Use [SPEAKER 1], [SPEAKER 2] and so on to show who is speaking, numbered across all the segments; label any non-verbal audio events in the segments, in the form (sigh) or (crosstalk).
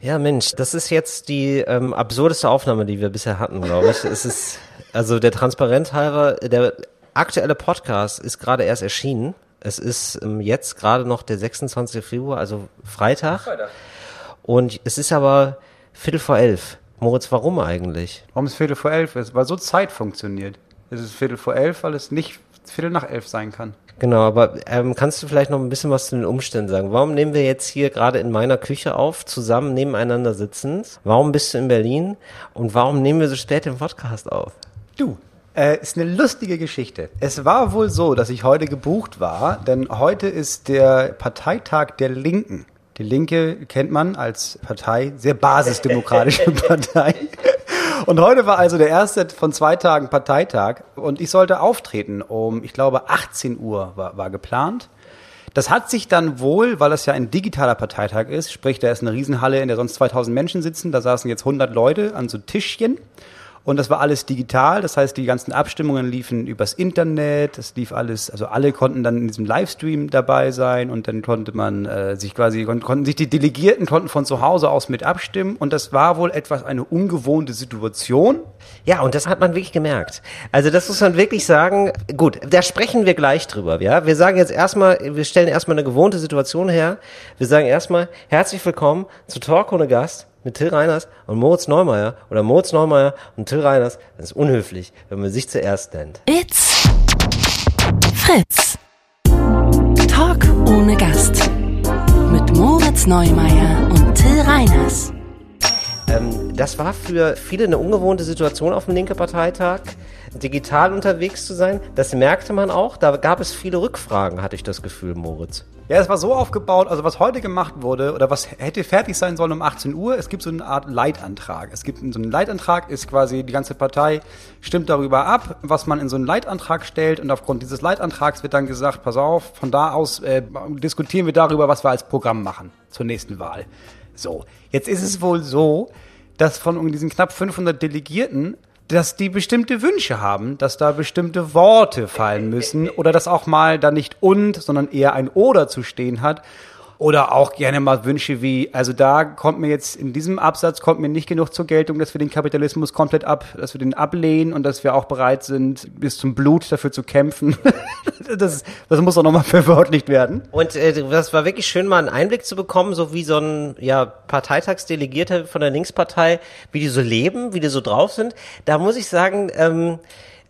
[SPEAKER 1] Ja, Mensch, das ist jetzt die ähm, absurdeste Aufnahme, die wir bisher hatten, glaube ich. es ist, also der Transparenz halber, der aktuelle Podcast ist gerade erst erschienen. Es ist ähm, jetzt gerade noch der 26. Februar, also Freitag. Freitag. Und es ist aber Viertel vor elf. Moritz, warum eigentlich?
[SPEAKER 2] Warum es Viertel vor elf ist? Weil so Zeit funktioniert. Es ist Viertel vor elf, weil es nicht Viertel nach elf sein kann.
[SPEAKER 1] Genau, aber ähm, kannst du vielleicht noch ein bisschen was zu den Umständen sagen? Warum nehmen wir jetzt hier gerade in meiner Küche auf, zusammen nebeneinander sitzend? Warum bist du in Berlin? Und warum nehmen wir so spät den Podcast auf?
[SPEAKER 2] Du, äh, ist eine lustige Geschichte. Es war wohl so, dass ich heute gebucht war, denn heute ist der Parteitag der Linken. Die Linke kennt man als Partei, sehr basisdemokratische (laughs) Partei. Und heute war also der erste von zwei Tagen Parteitag und ich sollte auftreten um, ich glaube, 18 Uhr war, war geplant. Das hat sich dann wohl, weil das ja ein digitaler Parteitag ist, sprich, da ist eine Riesenhalle, in der sonst 2000 Menschen sitzen, da saßen jetzt 100 Leute an so Tischchen und das war alles digital, das heißt, die ganzen Abstimmungen liefen übers Internet, es lief alles, also alle konnten dann in diesem Livestream dabei sein und dann konnte man äh, sich quasi, kon konnten sich die Delegierten konnten von zu Hause aus mit abstimmen und das war wohl etwas eine ungewohnte Situation.
[SPEAKER 1] Ja, und das hat man wirklich gemerkt. Also das muss man wirklich sagen, gut, da sprechen wir gleich drüber, ja. Wir sagen jetzt erstmal, wir stellen erstmal eine gewohnte Situation her. Wir sagen erstmal, herzlich willkommen zu Talk ohne Gast mit Till Reiners und Moritz Neumeier oder Moritz Neumeier und Till Reiners, das ist unhöflich, wenn man sich zuerst nennt.
[SPEAKER 3] It's Fritz. Talk ohne Gast. Mit Moritz Neumeier und Till Reiners.
[SPEAKER 1] Ähm, das war für viele eine ungewohnte Situation auf dem linken Parteitag, digital unterwegs zu sein. Das merkte man auch. Da gab es viele Rückfragen, hatte ich das Gefühl, Moritz.
[SPEAKER 2] Ja, es war so aufgebaut, also was heute gemacht wurde oder was hätte fertig sein sollen um 18 Uhr, es gibt so eine Art Leitantrag. Es gibt so einen Leitantrag, ist quasi die ganze Partei stimmt darüber ab, was man in so einen Leitantrag stellt und aufgrund dieses Leitantrags wird dann gesagt, pass auf, von da aus äh, diskutieren wir darüber, was wir als Programm machen zur nächsten Wahl. So, jetzt ist es wohl so, dass von diesen knapp 500 Delegierten dass die bestimmte Wünsche haben, dass da bestimmte Worte fallen müssen oder dass auch mal da nicht und, sondern eher ein oder zu stehen hat. Oder auch gerne mal Wünsche wie, also da kommt mir jetzt in diesem Absatz kommt mir nicht genug zur Geltung, dass wir den Kapitalismus komplett ab, dass wir den ablehnen und dass wir auch bereit sind, bis zum Blut dafür zu kämpfen. (laughs) das, das muss auch nochmal verwörtlicht werden.
[SPEAKER 1] Und äh, das war wirklich schön, mal einen Einblick zu bekommen, so wie so ein ja, Parteitagsdelegierter von der Linkspartei, wie die so leben, wie die so drauf sind. Da muss ich sagen, ähm,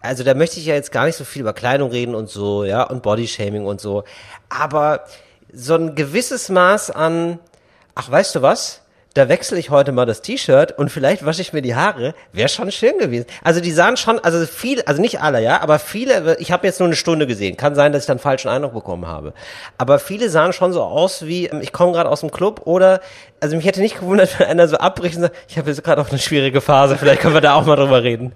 [SPEAKER 1] also da möchte ich ja jetzt gar nicht so viel über Kleidung reden und so, ja, und Bodyshaming und so. Aber so ein gewisses Maß an, ach weißt du was, da wechsle ich heute mal das T-Shirt und vielleicht wasche ich mir die Haare, wäre schon schön gewesen. Also die sahen schon, also viele, also nicht alle, ja, aber viele, ich habe jetzt nur eine Stunde gesehen, kann sein, dass ich dann falschen Eindruck bekommen habe. Aber viele sahen schon so aus wie, ähm, ich komme gerade aus dem Club oder, also mich hätte nicht gewundert, (laughs) wenn einer so abbricht und sagt, ich habe jetzt gerade auch eine schwierige Phase, vielleicht können wir da auch mal drüber reden.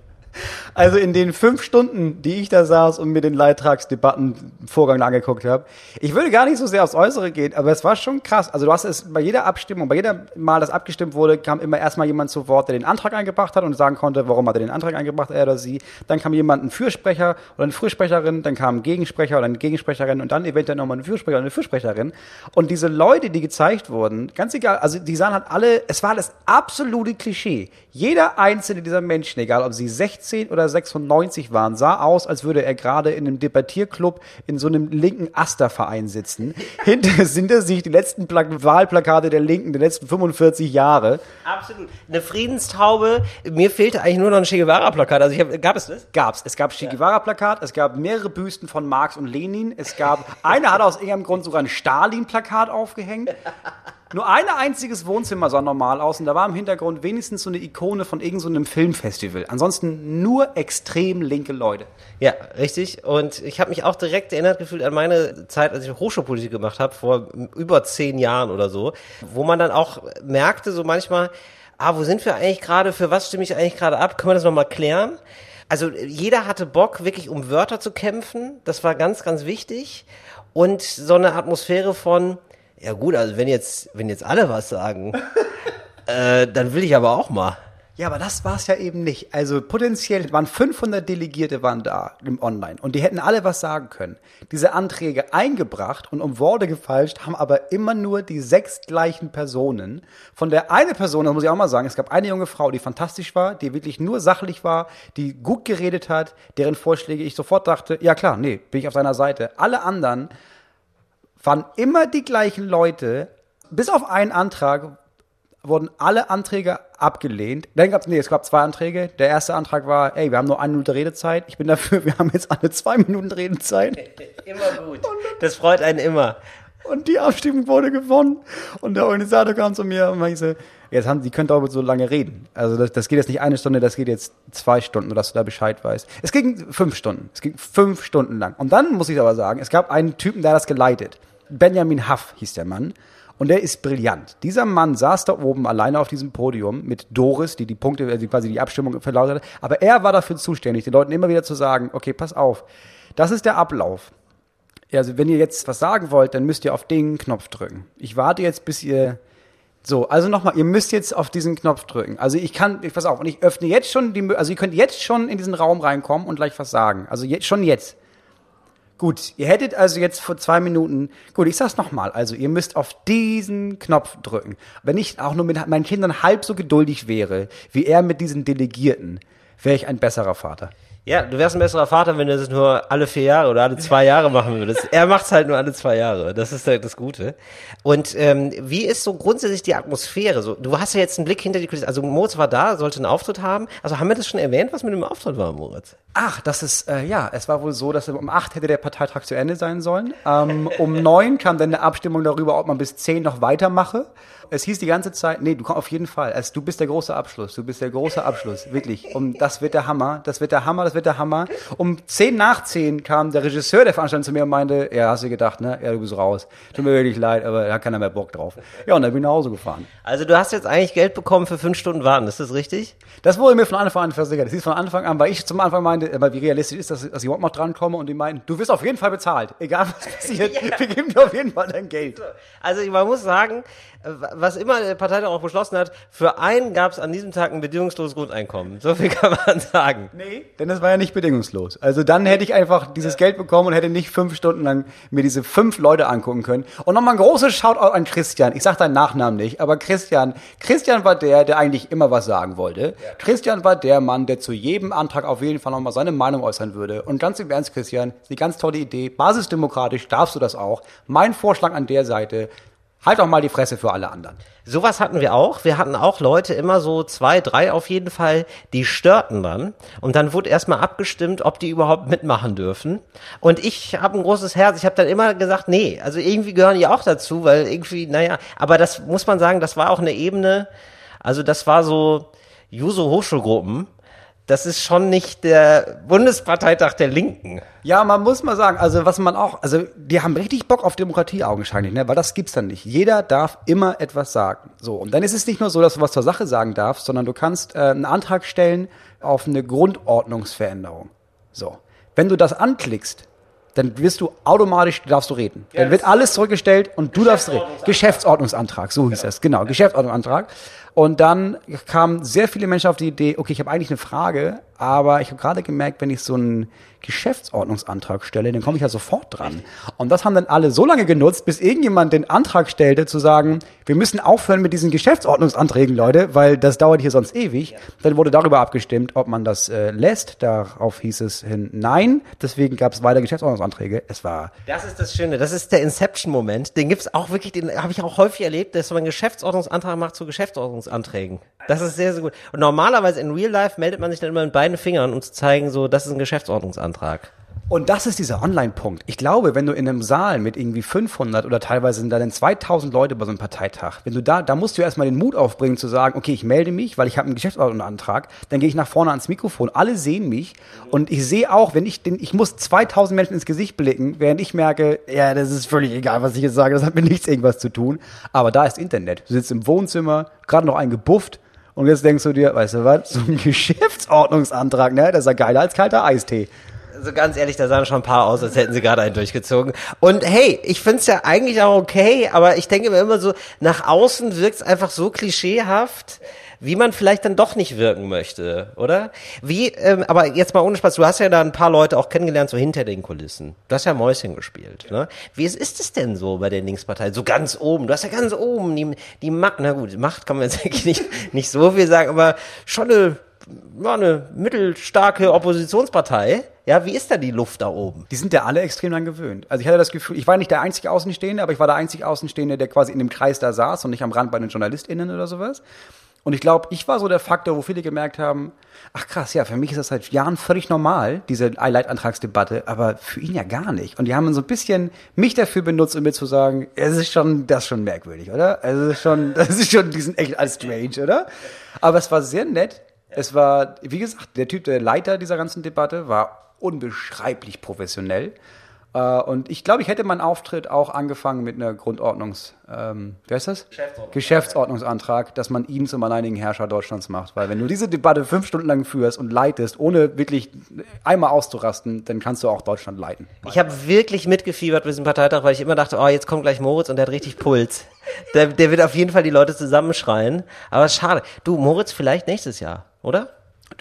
[SPEAKER 2] Also in den fünf Stunden, die ich da saß und mir den Leittragsdebattenvorgang angeguckt habe, ich würde gar nicht so sehr aufs Äußere gehen, aber es war schon krass. Also du hast es bei jeder Abstimmung, bei jeder Mal, das abgestimmt wurde, kam immer erstmal jemand zu Wort, der den Antrag eingebracht hat und sagen konnte, warum hat er den Antrag eingebracht, er oder sie. Dann kam jemand, ein Fürsprecher oder eine Fürsprecherin, dann kam ein Gegensprecher oder eine Gegensprecherin und dann eventuell nochmal ein Fürsprecher oder eine Fürsprecherin. Und diese Leute, die gezeigt wurden, ganz egal, also die sahen halt alle, es war das absolute Klischee. Jeder einzelne dieser Menschen, egal ob sie 16 oder 96 waren, sah aus, als würde er gerade in einem Debattierclub in so einem linken Asterverein sitzen. (laughs) Hinter, hinter sich die letzten Pla Wahlplakate der Linken der letzten 45 Jahre.
[SPEAKER 1] Absolut. Eine Friedenstaube. Mir fehlte eigentlich nur noch ein Che Guevara-Plakat. Also ich hab, gab es das?
[SPEAKER 2] Gab's. Es gab Che Guevara-Plakat, es gab mehrere Büsten von Marx und Lenin, es gab, einer hat aus irgendeinem Grund sogar ein Stalin-Plakat aufgehängt. (laughs) Nur ein einziges Wohnzimmer sah normal aus und da war im Hintergrund wenigstens so eine Ikone von irgendeinem so Filmfestival. Ansonsten nur extrem linke Leute.
[SPEAKER 1] Ja, richtig. Und ich habe mich auch direkt erinnert gefühlt an meine Zeit, als ich Hochschulpolitik gemacht habe, vor über zehn Jahren oder so, wo man dann auch merkte, so manchmal, ah, wo sind wir eigentlich gerade, für was stimme ich eigentlich gerade ab, können wir das nochmal klären? Also jeder hatte Bock, wirklich um Wörter zu kämpfen. Das war ganz, ganz wichtig. Und so eine Atmosphäre von, ja gut, also wenn jetzt, wenn jetzt alle was sagen, (laughs) äh, dann will ich aber auch mal.
[SPEAKER 2] Ja, aber das war es ja eben nicht. Also potenziell waren 500 Delegierte waren da im Online und die hätten alle was sagen können. Diese Anträge eingebracht und um Worte gefalscht haben aber immer nur die sechs gleichen Personen. Von der eine Person, das muss ich auch mal sagen, es gab eine junge Frau, die fantastisch war, die wirklich nur sachlich war, die gut geredet hat, deren Vorschläge ich sofort dachte, ja klar, nee, bin ich auf seiner Seite. Alle anderen waren immer die gleichen Leute, bis auf einen Antrag, wurden alle Anträge abgelehnt. Dann gab es, nee, es gab zwei Anträge. Der erste Antrag war, ey, wir haben nur eine Minute Redezeit. Ich bin dafür, (laughs) wir haben jetzt alle zwei Minuten Redezeit. (laughs)
[SPEAKER 1] Immer gut. Das freut einen immer.
[SPEAKER 2] Und die Abstimmung wurde gewonnen. Und der Organisator kam zu mir und meinte, jetzt haben, die können darüber so lange reden. Also das, das geht jetzt nicht eine Stunde, das geht jetzt zwei Stunden, nur dass du da Bescheid weißt. Es ging fünf Stunden. Es ging fünf Stunden lang. Und dann muss ich aber sagen, es gab einen Typen, der hat das geleitet. Benjamin Huff hieß der Mann. Und der ist brillant. Dieser Mann saß da oben alleine auf diesem Podium mit Doris, die die Punkte, also quasi die Abstimmung verlautet hat. Aber er war dafür zuständig, den Leuten immer wieder zu sagen, okay, pass auf, das ist der Ablauf. Also wenn ihr jetzt was sagen wollt, dann müsst ihr auf den Knopf drücken. Ich warte jetzt, bis ihr so, also nochmal, ihr müsst jetzt auf diesen Knopf drücken. Also ich kann, ich pass auf, und ich öffne jetzt schon die, also ihr könnt jetzt schon in diesen Raum reinkommen und gleich was sagen. Also jetzt, schon jetzt. Gut, ihr hättet also jetzt vor zwei Minuten, gut, ich sag's nochmal, also ihr müsst auf diesen Knopf drücken. Wenn ich auch nur mit meinen Kindern halb so geduldig wäre, wie er mit diesen Delegierten, wäre ich ein besserer Vater.
[SPEAKER 1] Ja, du wärst ein besserer Vater, wenn du das nur alle vier Jahre oder alle zwei Jahre machen würdest. Er macht's halt nur alle zwei Jahre. Das ist halt das Gute. Und ähm, wie ist so grundsätzlich die Atmosphäre? So, du hast ja jetzt einen Blick hinter die Kulissen. Also Moritz war da, sollte einen Auftritt haben. Also haben wir das schon erwähnt, was mit dem Auftritt war, Moritz?
[SPEAKER 2] Ach, das ist, äh, ja, es war wohl so, dass um acht hätte der Parteitag zu Ende sein sollen. Ähm, um neun kam dann eine Abstimmung darüber, ob man bis zehn noch weitermache. Es hieß die ganze Zeit, nee, du kommst auf jeden Fall. Also, du bist der große Abschluss. Du bist der große Abschluss. Wirklich. Um, das wird der Hammer. Das wird der Hammer. Das wird der Hammer. Um zehn nach zehn kam der Regisseur der Veranstaltung zu mir und meinte, ja, hast du gedacht, ne? Ja, du bist raus. Tut mir wirklich leid, aber da hat keiner mehr Bock drauf. Ja, und dann bin ich nach Hause gefahren.
[SPEAKER 1] Also du hast jetzt eigentlich Geld bekommen für fünf Stunden Warten. Ist das richtig?
[SPEAKER 2] Das wurde mir von Anfang an versichert. Das hieß von Anfang an, weil ich zum Anfang meinte, aber wie realistisch ist das, dass ich überhaupt noch drankomme und die meinten, du wirst auf jeden Fall bezahlt. Egal was passiert, (laughs)
[SPEAKER 1] Ja.
[SPEAKER 2] wir geben dir auf jeden Fall dein Geld.
[SPEAKER 1] Also man muss sagen, äh, was immer der Parteitag auch beschlossen hat, für einen gab es an diesem Tag ein bedingungsloses Grundeinkommen. So viel (laughs) kann man sagen.
[SPEAKER 2] Nee, denn das war ja nicht bedingungslos. Also dann hätte ich einfach dieses Geld bekommen und hätte nicht fünf Stunden lang mir diese fünf Leute angucken können. Und nochmal ein großes Shoutout an Christian. Ich sag deinen Nachnamen nicht, aber Christian. Christian war der, der eigentlich immer was sagen wollte. Christian war der Mann, der zu jedem Antrag auf jeden Fall nochmal seine Meinung äußern würde. Und ganz im Ernst, Christian, ist eine ganz tolle Idee. Basisdemokratisch darfst du das auch. Mein Vorschlag an der Seite, halt doch mal die Fresse für alle anderen.
[SPEAKER 1] Sowas hatten wir auch. Wir hatten auch Leute, immer so zwei, drei auf jeden Fall, die störten dann. Und dann wurde erstmal abgestimmt, ob die überhaupt mitmachen dürfen. Und ich habe ein großes Herz. Ich habe dann immer gesagt, nee, also irgendwie gehören die auch dazu, weil irgendwie, naja, aber das muss man sagen, das war auch eine Ebene, also das war so Juso Hochschulgruppen. Das ist schon nicht der Bundesparteitag der Linken.
[SPEAKER 2] Ja, man muss mal sagen, also was man auch, also die haben richtig Bock auf Demokratie augenscheinlich, ne? weil das gibt's dann nicht. Jeder darf immer etwas sagen. So und dann ist es nicht nur so, dass du was zur Sache sagen darfst, sondern du kannst äh, einen Antrag stellen auf eine Grundordnungsveränderung. So, wenn du das anklickst, dann wirst du automatisch darfst du reden. Dann wird alles zurückgestellt und du darfst reden. Geschäftsordnungsantrag, so hieß es, genau, Geschäftsordnungsantrag. Und dann kamen sehr viele Menschen auf die Idee, okay, ich habe eigentlich eine Frage, aber ich habe gerade gemerkt, wenn ich so einen Geschäftsordnungsantrag stelle, dann komme ich ja sofort dran. Und das haben dann alle so lange genutzt, bis irgendjemand den Antrag stellte, zu sagen, wir müssen aufhören mit diesen Geschäftsordnungsanträgen, Leute, weil das dauert hier sonst ewig. Dann wurde darüber abgestimmt, ob man das äh, lässt. Darauf hieß es hin Nein. Deswegen gab es weiter Geschäftsordnungsanträge. Es war
[SPEAKER 1] Das ist das Schöne, das ist der Inception-Moment. Den gibt's auch wirklich, den habe ich auch häufig erlebt, dass man einen Geschäftsordnungsantrag macht zu Geschäftsordnungsanträgen. Das ist sehr, sehr gut. Und normalerweise in Real Life meldet man sich dann immer mit beiden Fingern, um zu zeigen, so, das ist ein Geschäftsordnungsantrag.
[SPEAKER 2] Und das ist dieser Online-Punkt. Ich glaube, wenn du in einem Saal mit irgendwie 500 oder teilweise sind da dann 2000 Leute bei so einem Parteitag, wenn du da, da musst du erstmal den Mut aufbringen zu sagen, okay, ich melde mich, weil ich habe einen Geschäftsordnungsantrag, dann gehe ich nach vorne ans Mikrofon, alle sehen mich und ich sehe auch, wenn ich den, ich muss 2000 Menschen ins Gesicht blicken, während ich merke, ja, das ist völlig egal, was ich jetzt sage, das hat mit nichts irgendwas zu tun. Aber da ist Internet. Du sitzt im Wohnzimmer, gerade noch eingebufft und jetzt denkst du dir, weißt du was, so ein (laughs) Geschäftsordnungsantrag, ne, das ist ja geiler als kalter Eistee.
[SPEAKER 1] Also ganz ehrlich, da sahen schon ein paar aus, als hätten sie gerade einen durchgezogen. Und hey, ich find's ja eigentlich auch okay, aber ich denke mir immer so, nach außen wirkt's einfach so klischeehaft, wie man vielleicht dann doch nicht wirken möchte, oder? Wie, ähm, aber jetzt mal ohne Spaß, du hast ja da ein paar Leute auch kennengelernt, so hinter den Kulissen. Du hast ja Mäuschen gespielt, ne? Wie ist, ist es denn so bei der Linkspartei? So ganz oben, du hast ja ganz oben die, die Macht, na gut, Macht kann man jetzt (laughs) eigentlich nicht, nicht so viel sagen, aber schon eine, ja, eine mittelstarke Oppositionspartei. Ja, wie ist da die Luft da oben?
[SPEAKER 2] Die sind ja alle extrem dran gewöhnt. Also ich hatte das Gefühl, ich war nicht der einzige Außenstehende, aber ich war der einzige Außenstehende, der quasi in dem Kreis da saß und nicht am Rand bei den JournalistInnen oder sowas. Und ich glaube, ich war so der Faktor, wo viele gemerkt haben, ach krass, ja, für mich ist das seit Jahren völlig normal, diese Leitantragsdebatte, aber für ihn ja gar nicht. Und die haben so ein bisschen mich dafür benutzt, um mir zu sagen, es ist schon, das ist schon merkwürdig, oder? Es ist schon, (laughs) das ist schon, die sind echt als strange, oder? Aber es war sehr nett. Es war, wie gesagt, der Typ, der Leiter dieser ganzen Debatte, war unbeschreiblich professionell. Äh, und ich glaube, ich hätte meinen Auftritt auch angefangen mit einer Grundordnungs, ähm, wie heißt das?
[SPEAKER 1] Geschäftsordnung.
[SPEAKER 2] Geschäftsordnungsantrag, dass man ihn zum alleinigen Herrscher Deutschlands macht. Weil wenn du diese Debatte fünf Stunden lang führst und leitest, ohne wirklich einmal auszurasten, dann kannst du auch Deutschland leiten.
[SPEAKER 1] Ich habe wirklich mitgefiebert mit diesem Parteitag, weil ich immer dachte, oh, jetzt kommt gleich Moritz und der hat richtig Puls. Der, der wird auf jeden Fall die Leute zusammenschreien. Aber schade. Du, Moritz, vielleicht nächstes Jahr, oder?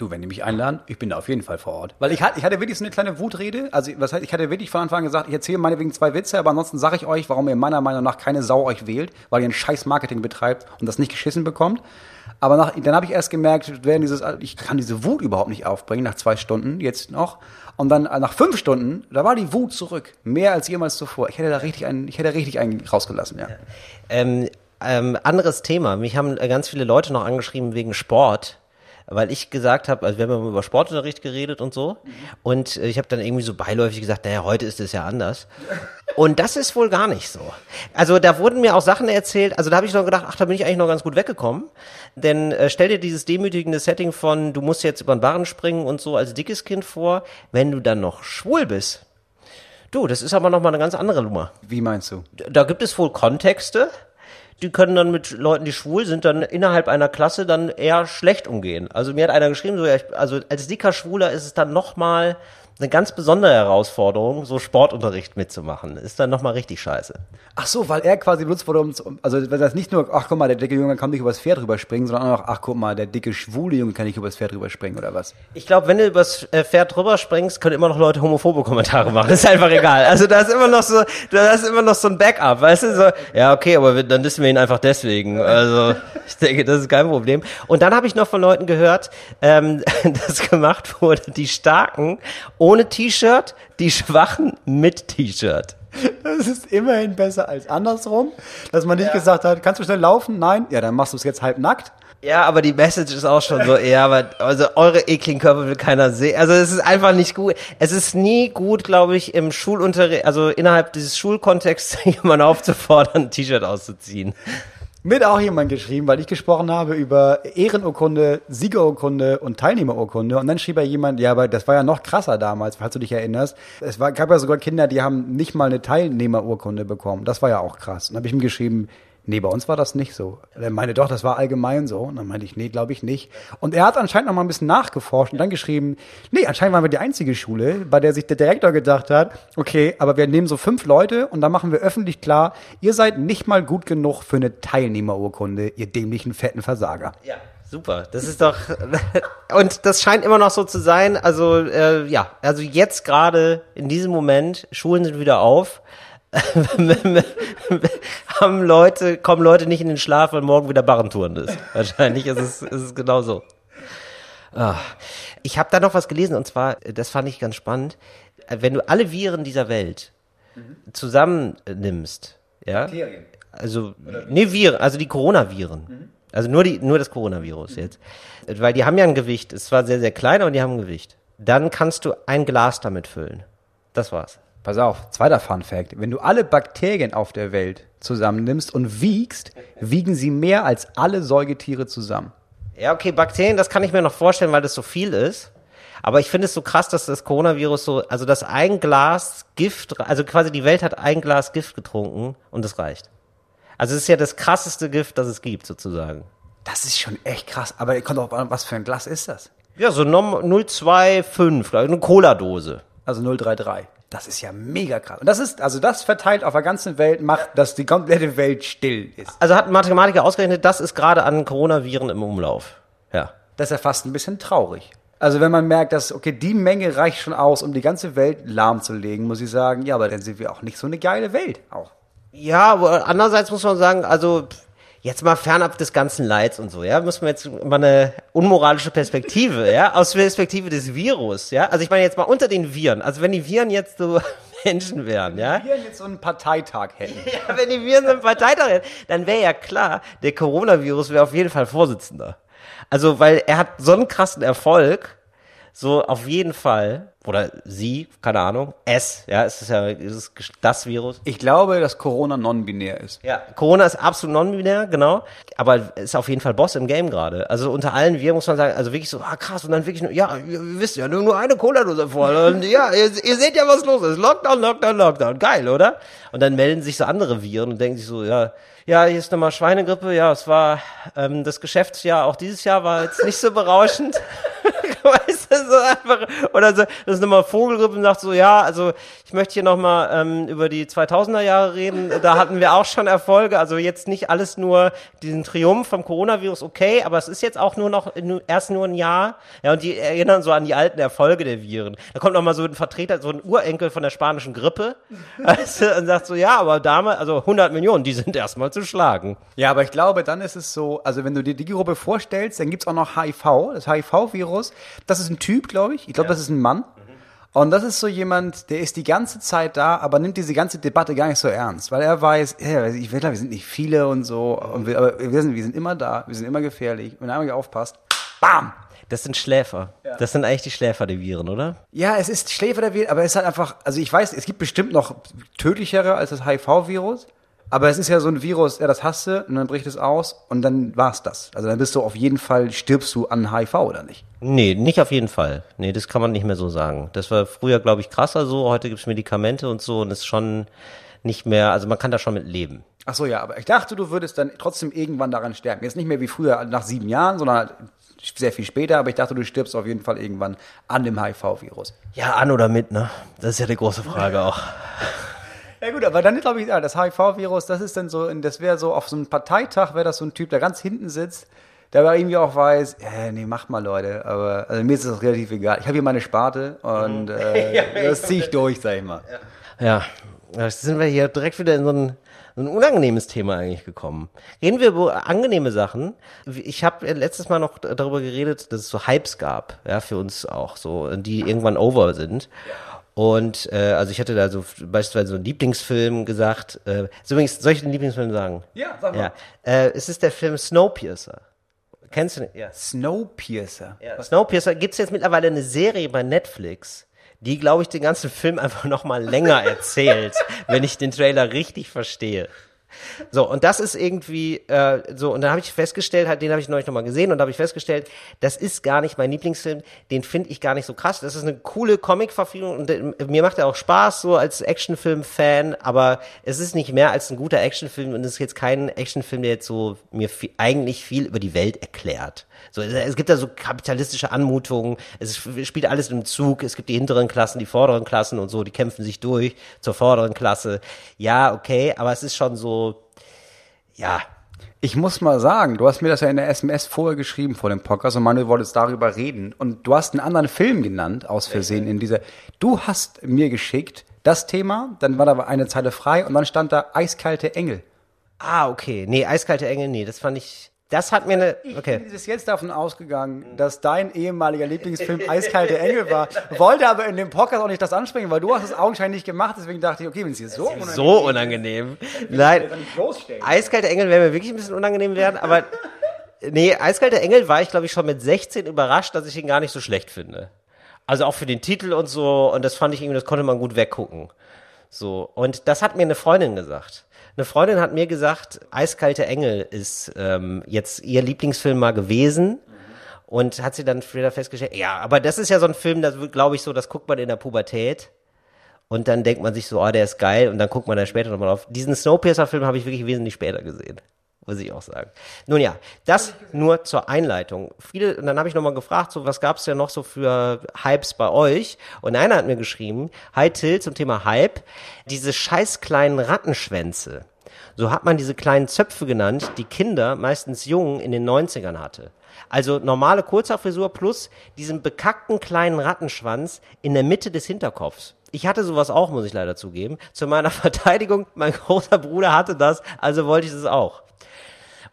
[SPEAKER 2] Du, wenn die mich einladen, ich bin da auf jeden Fall vor Ort. Weil ich hatte, ich hatte wirklich so eine kleine Wutrede. Also, was heißt, ich hatte wirklich von Anfang an gesagt, ich erzähle meinetwegen zwei Witze, aber ansonsten sage ich euch, warum ihr meiner Meinung nach keine Sau euch wählt, weil ihr ein scheiß Marketing betreibt und das nicht geschissen bekommt. Aber nach, dann habe ich erst gemerkt, während dieses, ich kann diese Wut überhaupt nicht aufbringen, nach zwei Stunden, jetzt noch. Und dann äh, nach fünf Stunden, da war die Wut zurück. Mehr als jemals zuvor. Ich hätte da richtig einen, ich hätte richtig einen rausgelassen, ja.
[SPEAKER 1] Ähm, ähm, anderes Thema. Mich haben äh, ganz viele Leute noch angeschrieben wegen Sport. Weil ich gesagt habe, also wir haben über Sportunterricht geredet und so. Und äh, ich habe dann irgendwie so beiläufig gesagt, naja, heute ist es ja anders. Und das ist wohl gar nicht so. Also da wurden mir auch Sachen erzählt, also da habe ich noch gedacht, ach, da bin ich eigentlich noch ganz gut weggekommen. Denn äh, stell dir dieses demütigende Setting von, du musst jetzt über den Barren springen und so als dickes Kind vor, wenn du dann noch schwul bist. Du, das ist aber nochmal eine ganz andere Nummer.
[SPEAKER 2] Wie meinst du?
[SPEAKER 1] Da gibt es wohl Kontexte, die können dann mit Leuten, die schwul sind, dann innerhalb einer Klasse dann eher schlecht umgehen. Also mir hat einer geschrieben, so ja, ich, also als dicker Schwuler ist es dann nochmal eine ganz besondere Herausforderung, so Sportunterricht mitzumachen. Ist dann nochmal richtig scheiße.
[SPEAKER 2] Ach so, weil er quasi benutzt wurde, um, also weil das nicht nur, ach guck mal, der dicke Junge kann nicht übers Pferd rüberspringen, sondern auch, ach guck mal, der dicke schwule Junge kann nicht übers Pferd rüberspringen oder was?
[SPEAKER 1] Ich glaube, wenn du übers äh, Pferd drüber springst, können immer noch Leute homophobe Kommentare machen. Das ist einfach egal. Also da ist immer noch so, da ist immer noch so ein Backup, weißt du? So, ja, okay, aber wir, dann wissen wir ihn einfach deswegen. Also ich denke, das ist kein Problem. Und dann habe ich noch von Leuten gehört, ähm, (laughs) dass gemacht wurde, die Starken ohne T-Shirt, die Schwachen mit T-Shirt.
[SPEAKER 2] Das ist immerhin besser als andersrum, dass man nicht gesagt hat, kannst du schnell laufen? Nein? Ja, dann machst du es jetzt halb nackt.
[SPEAKER 1] Ja, aber die Message ist auch schon so, ja, aber also eure ekligen Körper will keiner sehen. Also es ist einfach nicht gut. Es ist nie gut, glaube ich, im Schulunterricht, also innerhalb dieses Schulkontexts (laughs) jemanden aufzufordern, ein T-Shirt auszuziehen.
[SPEAKER 2] Mit auch jemand geschrieben, weil ich gesprochen habe über Ehrenurkunde, Siegerurkunde und Teilnehmerurkunde. Und dann schrieb er jemand, ja, aber das war ja noch krasser damals, falls du dich erinnerst. Es war, gab ja sogar Kinder, die haben nicht mal eine Teilnehmerurkunde bekommen. Das war ja auch krass. Und dann habe ich ihm geschrieben, nee, bei uns war das nicht so. Er meinte, doch, das war allgemein so. Und dann meinte ich, nee, glaube ich nicht. Und er hat anscheinend noch mal ein bisschen nachgeforscht und dann geschrieben, nee, anscheinend waren wir die einzige Schule, bei der sich der Direktor gedacht hat, okay, aber wir nehmen so fünf Leute und dann machen wir öffentlich klar, ihr seid nicht mal gut genug für eine Teilnehmerurkunde, ihr dämlichen, fetten Versager.
[SPEAKER 1] Ja. Super, das ist doch (laughs) und das scheint immer noch so zu sein. Also äh, ja, also jetzt gerade in diesem Moment Schulen sind wieder auf, (laughs) haben Leute kommen Leute nicht in den Schlaf, weil morgen wieder Barrentouren ist. Wahrscheinlich ist es ist es genau so. Ah. Ich habe da noch was gelesen und zwar, das fand ich ganz spannend. Wenn du alle Viren dieser Welt zusammennimmst, ja, also nee Viren, also die Coronaviren, also nur die nur das Coronavirus jetzt, weil die haben ja ein Gewicht. Es war sehr sehr klein, aber die haben ein Gewicht. Dann kannst du ein Glas damit füllen. Das war's.
[SPEAKER 2] Pass auf, zweiter Fun Fact. Wenn du alle Bakterien auf der Welt zusammennimmst und wiegst, wiegen sie mehr als alle Säugetiere zusammen.
[SPEAKER 1] Ja, okay, Bakterien, das kann ich mir noch vorstellen, weil das so viel ist. Aber ich finde es so krass, dass das Coronavirus so, also dass ein Glas Gift, also quasi die Welt hat ein Glas Gift getrunken und das reicht. Also es ist ja das krasseste Gift, das es gibt, sozusagen.
[SPEAKER 2] Das ist schon echt krass. Aber ihr kommt auch an, was für ein Glas ist das?
[SPEAKER 1] Ja, so nom- 025, glaub ich, eine Cola-Dose.
[SPEAKER 2] Also 033. Das ist ja mega krass. Und das ist, also das verteilt auf der ganzen Welt, macht, dass die komplette Welt still ist.
[SPEAKER 1] Also hat ein Mathematiker ausgerechnet, das ist gerade an Coronaviren im Umlauf. Ja.
[SPEAKER 2] Das ist ja fast ein bisschen traurig. Also wenn man merkt, dass, okay, die Menge reicht schon aus, um die ganze Welt lahmzulegen, muss ich sagen, ja, aber dann sind wir auch nicht so eine geile Welt auch.
[SPEAKER 1] Ja, aber andererseits muss man sagen, also jetzt mal fernab des ganzen Leids und so, ja, müssen wir jetzt mal eine unmoralische Perspektive, ja, aus Perspektive des Virus, ja. Also ich meine jetzt mal unter den Viren, also wenn die Viren jetzt so (laughs) Menschen wären, ja.
[SPEAKER 2] Wir jetzt so einen Parteitag hätten. (laughs)
[SPEAKER 1] Ja, wenn die Viren so einen Parteitag hätten, dann wäre ja klar, der Coronavirus wäre auf jeden Fall Vorsitzender. Also, weil er hat so einen krassen Erfolg, so auf jeden Fall, oder sie, keine Ahnung, es, ja, es ist ja es ist das Virus.
[SPEAKER 2] Ich glaube, dass Corona non-binär ist.
[SPEAKER 1] Ja, Corona ist absolut non-binär, genau, aber ist auf jeden Fall Boss im Game gerade. Also unter allen Viren muss man sagen, also wirklich so, ah krass, und dann wirklich, nur, ja, ihr wisst ja, nur, nur eine Cola-Dose voll und (laughs) ja, ihr, ihr seht ja, was los ist. Lockdown, Lockdown, Lockdown, geil, oder? Und dann melden sich so andere Viren und denken sich so, ja, ja, hier ist nochmal Schweinegrippe, ja, es war, ähm, das Geschäftsjahr auch dieses Jahr war jetzt nicht so berauschend. (laughs) (laughs) so einfach, oder so, das ist nochmal Vogelgrippe und sagt so, ja, also ich möchte hier nochmal ähm, über die 2000er Jahre reden, da hatten wir auch schon Erfolge, also jetzt nicht alles nur diesen Triumph vom Coronavirus, okay, aber es ist jetzt auch nur noch, erst nur ein Jahr, ja, und die erinnern so an die alten Erfolge der Viren. Da kommt nochmal so ein Vertreter, so ein Urenkel von der spanischen Grippe, (laughs) weißt und sagt so, ja, aber damals, also 100 Millionen, die sind erstmal zu schlagen.
[SPEAKER 2] Ja, aber ich glaube, dann ist es so, also wenn du dir die Gruppe vorstellst, dann gibt's auch noch HIV, das HIV-Virus. Das ist ein Typ, glaube ich. Ich glaube, das ist ein Mann. Und das ist so jemand, der ist die ganze Zeit da, aber nimmt diese ganze Debatte gar nicht so ernst, weil er weiß, ja, ich will, wir sind nicht viele und so, und wir, aber wir sind, wir sind immer da, wir sind immer gefährlich. Wenn einmal aufpasst, bam!
[SPEAKER 1] Das sind Schläfer. Das sind eigentlich die Schläfer, die Viren, oder?
[SPEAKER 2] Ja, es ist Schläfer der Viren, aber es ist halt einfach, also ich weiß, es gibt bestimmt noch tödlichere als das HIV-Virus, aber es ist ja so ein Virus, ja, das hast du und dann bricht es aus und dann war's das. Also dann bist du auf jeden Fall, stirbst du an HIV oder nicht?
[SPEAKER 1] Nee, nicht auf jeden Fall. Nee, das kann man nicht mehr so sagen. Das war früher, glaube ich, krasser so. Heute gibt's Medikamente und so und ist schon nicht mehr, also man kann da schon mit leben.
[SPEAKER 2] Ach so, ja, aber ich dachte, du würdest dann trotzdem irgendwann daran sterben. Jetzt nicht mehr wie früher nach sieben Jahren, sondern halt sehr viel später, aber ich dachte, du stirbst auf jeden Fall irgendwann an dem HIV-Virus.
[SPEAKER 1] Ja, an oder mit, ne? Das ist ja die große Frage auch.
[SPEAKER 2] Ja gut, aber dann glaube ich, ja, das HIV-Virus, das ist dann so, das wäre so auf so einem Parteitag, wäre das so ein Typ, der ganz hinten sitzt, der aber irgendwie auch weiß, äh, nee, macht mal Leute, aber also mir ist das relativ egal. Ich habe hier meine Sparte und äh, (laughs) das ziehe ich durch, sag ich mal.
[SPEAKER 1] Ja, jetzt sind wir hier direkt wieder in so ein, ein unangenehmes Thema eigentlich gekommen. Reden wir über angenehme Sachen. Ich habe letztes Mal noch darüber geredet, dass es so Hypes gab, ja, für uns auch, so, die irgendwann over sind. Und äh, also ich hatte da so beispielsweise so einen Lieblingsfilm gesagt. Äh, so übrigens, soll ich den Lieblingsfilm sagen?
[SPEAKER 2] Ja, sag mal.
[SPEAKER 1] Ja. Äh, es ist der Film Snowpiercer. Kennst du den? Ja.
[SPEAKER 2] Snowpiercer.
[SPEAKER 1] Ja. Snowpiercer gibt's jetzt mittlerweile eine Serie bei Netflix, die, glaube ich, den ganzen Film (laughs) einfach noch mal länger erzählt, wenn ich den Trailer richtig verstehe. So, und das ist irgendwie äh, so, und dann habe ich festgestellt, halt, den habe ich neulich nochmal gesehen und da habe ich festgestellt, das ist gar nicht mein Lieblingsfilm, den finde ich gar nicht so krass. Das ist eine coole Comic-Verfilmung und äh, mir macht er auch Spaß, so als Actionfilm-Fan, aber es ist nicht mehr als ein guter Actionfilm und es ist jetzt kein Actionfilm, der jetzt so mir viel, eigentlich viel über die Welt erklärt. So, es- gibt da so kapitalistische Anmutungen, es spielt alles im Zug, es gibt die hinteren Klassen, die vorderen Klassen und so, die kämpfen sich durch zur vorderen Klasse. Ja, okay, aber es ist schon so, ja,
[SPEAKER 2] Ich muss mal sagen, du hast mir das ja in der SMS vorher geschrieben vor dem Podcast und du wolltest darüber reden. Und du hast einen anderen Film genannt, aus Versehen in dieser. Du hast mir geschickt das Thema, dann war da eine Zeile frei und dann stand da eiskalte Engel.
[SPEAKER 1] ah, okay, nee, eiskalte Engel, nee, das fand ich, das hat mir eine,
[SPEAKER 2] Ich
[SPEAKER 1] okay.
[SPEAKER 2] bin bis jetzt davon ausgegangen, dass dein ehemaliger Lieblingsfilm Eiskalte Engel war. Wollte aber in dem Podcast auch nicht das ansprechen, weil du hast es augenscheinlich nicht gemacht. Deswegen dachte ich, okay, wenn es hier so unangenehm
[SPEAKER 1] So unangenehm. Nein,
[SPEAKER 2] nicht bloßstellen.
[SPEAKER 1] eiskalte Engel wäre mir wirklich ein bisschen unangenehm werden, aber (laughs) nee, eiskalte Engel war ich, glaube ich, schon mit 16 überrascht, dass ich ihn gar nicht so schlecht finde. Also auch für den Titel und so, und das fand ich irgendwie, das konnte man gut weggucken. So, und das hat mir eine Freundin gesagt. Eine Freundin hat mir gesagt, Eiskalte Engel ist ähm, jetzt ihr Lieblingsfilm mal gewesen. Und hat sie dann wieder festgestellt, ja, aber das ist ja so ein Film, das glaube ich so, das guckt man in der Pubertät. Und dann denkt man sich so, oh, der ist geil. Und dann guckt man da später nochmal drauf. Diesen Snowpiercer-Film habe ich wirklich wesentlich später gesehen. Muss ich auch sagen. Nun ja, das nur zur Einleitung. Viele, und dann habe ich nochmal gefragt, so was gab es denn noch so für Hypes bei euch? Und einer hat mir geschrieben, Hi Till zum Thema Hype, diese scheiß kleinen Rattenschwänze. So hat man diese kleinen Zöpfe genannt, die Kinder, meistens Jungen, in den 90ern hatte. Also normale Kurzhaarfrisur plus diesen bekackten kleinen Rattenschwanz in der Mitte des Hinterkopfs. Ich hatte sowas auch, muss ich leider zugeben. Zu meiner (laughs) Verteidigung, mein großer Bruder hatte das, also wollte ich es auch.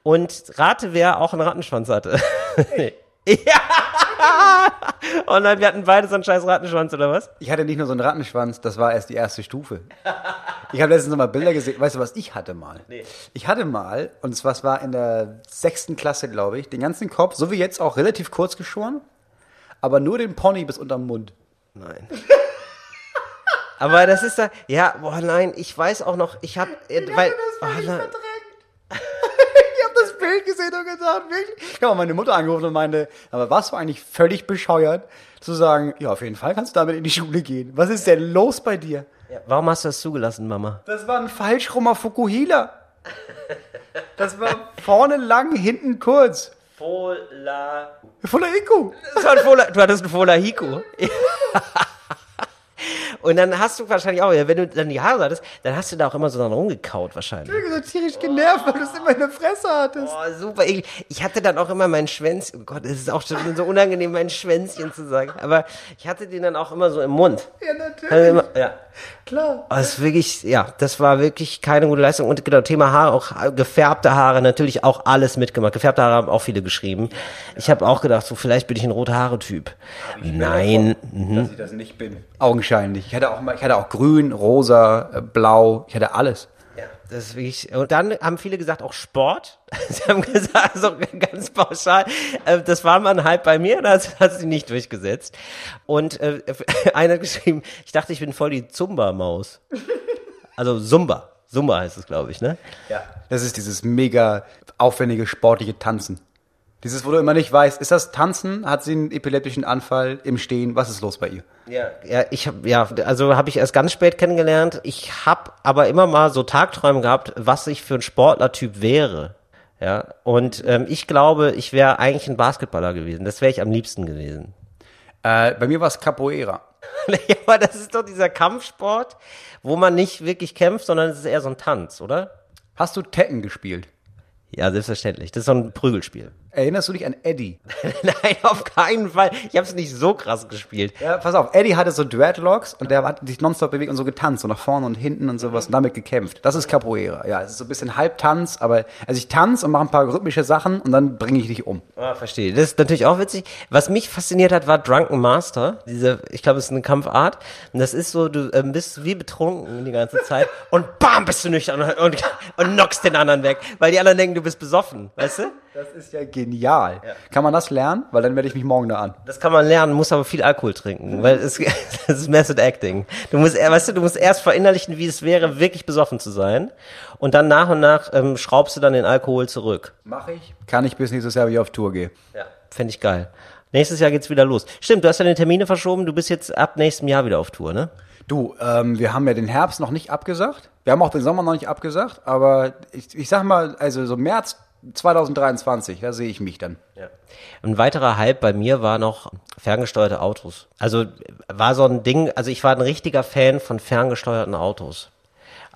[SPEAKER 1] Und rate, wer auch einen Rattenschwanz hatte. (laughs) ja! (laughs) Oh nein, wir hatten beide so einen scheiß Rattenschwanz, oder was?
[SPEAKER 2] Ich hatte nicht nur so einen Rattenschwanz, das war erst die erste Stufe. Ich habe letztens noch mal Bilder gesehen. Weißt du, was ich hatte mal?
[SPEAKER 1] Nee.
[SPEAKER 2] Ich hatte mal, und zwar es war in der sechsten Klasse, glaube ich, den ganzen Kopf, so wie jetzt auch relativ kurz geschoren, aber nur den Pony bis unterm Mund.
[SPEAKER 1] Nein. (laughs) Aber das ist da, ja, boah, nein, ich weiß auch noch, ich hab, äh, weil, oh, nein,
[SPEAKER 2] Ich habe das Bild gesehen und gedacht, wirklich. Ich habe meine Mutter angerufen und meinte, aber warst du eigentlich völlig bescheuert, zu sagen, ja, auf jeden Fall kannst du damit in die Schule gehen. Was ist denn los bei dir?
[SPEAKER 1] ja, warum hast du das zugelassen, Mama?
[SPEAKER 2] Das war ein falschrummer Fukuhila. Das war vorne lang, hinten kurz.
[SPEAKER 1] Fola.
[SPEAKER 2] Voller Iku.
[SPEAKER 1] Das war ein Fola, du hattest einen Fola Hiko. (laughs) Und dann hast du wahrscheinlich auch, ja, wenn du dann die Haare hattest, dann hast du da auch immer so dran rumgekaut wahrscheinlich.
[SPEAKER 2] Ich bin so tierisch genervt, weil du es immer in der Fresse hattest.
[SPEAKER 1] Oh, super eklig. Ich hatte dann auch immer mein Schwänzchen, oh Gott, es ist auch schon so unangenehm, mein Schwänzchen zu sagen. Aber ich hatte den dann auch immer so im Mund.
[SPEAKER 2] Ja, natürlich.
[SPEAKER 1] Also immer, ja.
[SPEAKER 2] Klar.
[SPEAKER 1] Das ist wirklich, ja, das war wirklich keine gute Leistung. Und genau, Thema Haare, auch gefärbte Haare, natürlich auch alles mitgemacht. Gefärbte Haare haben auch viele geschrieben. Ich habe auch gedacht, so vielleicht bin ich ein rote Haare-Typ. Nein. Mhm.
[SPEAKER 2] Dass ich das nicht bin. Augenscheinlich. Ich hatte auch ich hatte auch grün, rosa, äh, blau. Ich hatte alles.
[SPEAKER 1] Das ist wirklich. Und dann haben viele gesagt, auch Sport. (laughs) Sie haben gesagt, so ganz pauschal, äh, das war mal ein Hype bei mir, das hat sich nicht durchgesetzt. Und äh, (laughs) einer hat geschrieben, ich dachte, ich bin voll die Zumba-Maus. Also Zumba. Zumba heißt es, glaube ich, ne?
[SPEAKER 2] Ja. Das ist dieses mega aufwendige sportliche Tanzen. Dieses, wo du immer nicht weißt, ist das Tanzen? Hat sie einen epileptischen Anfall im Stehen? Was ist los bei ihr?
[SPEAKER 1] Ja, ja, ich hab, ja, also habe ich erst ganz spät kennengelernt. Ich habe aber immer mal so Tagträume gehabt, was ich für ein Sportlertyp wäre. Ja, und ähm, ich glaube, ich wäre eigentlich ein Basketballer gewesen. Das wäre ich am liebsten gewesen.
[SPEAKER 2] Äh, bei mir war es Capoeira. (laughs)
[SPEAKER 1] ja, aber das ist doch dieser Kampfsport, wo man nicht wirklich kämpft, sondern es ist eher so ein Tanz, oder?
[SPEAKER 2] Hast du Tekken gespielt?
[SPEAKER 1] Ja, selbstverständlich. Das ist so ein Prügelspiel.
[SPEAKER 2] Erinnerst du dich an Eddie? (laughs)
[SPEAKER 1] Nein, auf keinen Fall. Ich habe es nicht so krass gespielt.
[SPEAKER 2] Ja, pass auf, Eddie hatte so Dreadlocks und der hat sich nonstop bewegt und so getanzt, so nach vorne und hinten und sowas und damit gekämpft. Das ist Capoeira. Ja, es ist so ein bisschen Halbtanz, aber also ich tanze und mache ein paar rhythmische Sachen und dann bringe ich dich um.
[SPEAKER 1] Ah, verstehe. Das ist natürlich auch witzig. Was mich fasziniert hat, war Drunken Master. Diese, ich glaube, es ist eine Kampfart. Und das ist so, du ähm, bist wie betrunken die ganze Zeit (laughs) und bam, bist du nüchtern und, und, und knockst den anderen weg. Weil die anderen denken, du bist besoffen, weißt du?
[SPEAKER 2] Das ist ja genial. Kann man das lernen? Weil dann werde ich mich morgen da an.
[SPEAKER 1] Das kann man lernen, muss aber viel Alkohol trinken, weil es (laughs) das ist Method Acting. Du musst, weißt du, du musst erst verinnerlichen, wie es wäre, wirklich besoffen zu sein, und dann nach und nach ähm, schraubst du dann den Alkohol zurück.
[SPEAKER 2] Mache ich. Kann ich bis nächstes Jahr wieder auf Tour gehe.
[SPEAKER 1] Ja, fände ich geil. Nächstes Jahr geht's wieder los. Stimmt, du hast deine Termine verschoben. Du bist jetzt ab nächstem Jahr wieder auf Tour, ne?
[SPEAKER 2] Du, ähm, wir haben ja den Herbst noch nicht abgesagt. Wir haben auch den Sommer noch nicht abgesagt, aber ich, ich sag mal, also so März 2023, da sehe ich mich dann.
[SPEAKER 1] Ja. Ein weiterer Hype bei mir war noch ferngesteuerte Autos. Also war so ein Ding, also ich war ein richtiger Fan von ferngesteuerten Autos.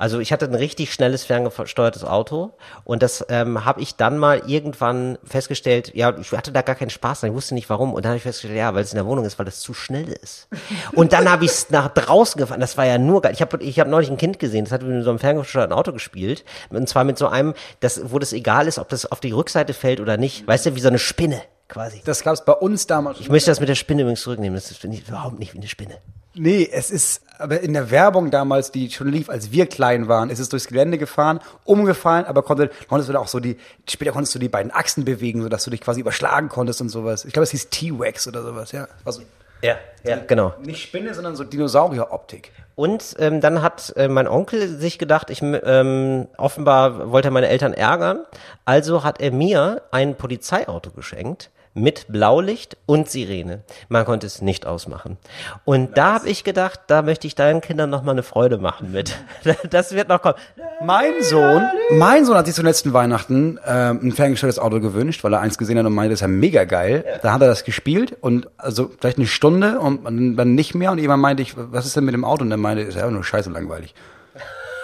[SPEAKER 1] Also ich hatte ein richtig schnelles ferngesteuertes Auto und das ähm, habe ich dann mal irgendwann festgestellt, ja, ich hatte da gar keinen Spaß dran, ich wusste nicht warum und dann habe ich festgestellt, ja, weil es in der Wohnung ist, weil das zu schnell ist. (laughs) Und dann habe ich es nach draußen gefahren, das war ja nur geil. Ich habe ich hab neulich ein Kind gesehen, das hat mit so einem ferngesteuerten Auto gespielt und zwar mit so einem, das, wo das egal ist, ob das auf die Rückseite fällt oder nicht. Weißt du, wie so eine Spinne quasi.
[SPEAKER 2] Das gab's bei uns damals.
[SPEAKER 1] Ich möchte das mit der Spinne übrigens zurücknehmen, das finde ich überhaupt nicht wie eine Spinne.
[SPEAKER 2] Nee, es ist, aber in der Werbung damals, die schon lief, als wir klein waren, ist es durchs Gelände gefahren, umgefallen, aber konnte, konntest du auch so die, später konntest du die beiden Achsen bewegen, sodass du dich quasi überschlagen konntest und sowas. Ich glaube, es hieß T-Wax oder sowas, ja. Also
[SPEAKER 1] Ja, ja, genau.
[SPEAKER 2] nicht Spinne, sondern so Dinosaurier-Optik.
[SPEAKER 1] Und ähm, dann hat äh, mein Onkel sich gedacht, ich ähm, offenbar wollte er meine Eltern ärgern, also hat er mir ein Polizeiauto geschenkt mit Blaulicht und Sirene. Man konnte es nicht ausmachen. Und da habe ich gedacht, da möchte ich deinen Kindern noch mal eine Freude machen mit. (laughs) Das wird noch kommen.
[SPEAKER 2] Mein Sohn, mein Sohn hat sich zum letzten Weihnachten ähm, ein ferngesteuertes Auto gewünscht, weil er eins gesehen hat und meinte, das ist ja mega geil. Da hat er das gespielt und also vielleicht eine Stunde und dann nicht mehr und jemand meinte ich, was ist denn mit dem Auto? Und er meinte, ist ja nur scheiße langweilig.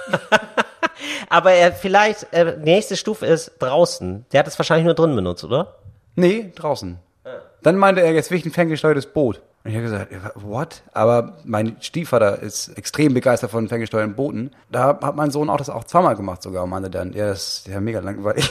[SPEAKER 2] (laughs)
[SPEAKER 1] Aber er vielleicht, äh, nächste Stufe ist draußen. Der hat es wahrscheinlich nur drin benutzt, oder?
[SPEAKER 2] Nee, draußen. Dann meinte er, jetzt will ich ein ferngesteuertes Boot. Und ich habe gesagt, what? Aber mein Stiefvater ist extrem begeistert von ferngesteuerten Booten. Da hat mein Sohn auch das auch zweimal gemacht sogar und meinte dann, ja, das ist ja mega langweilig.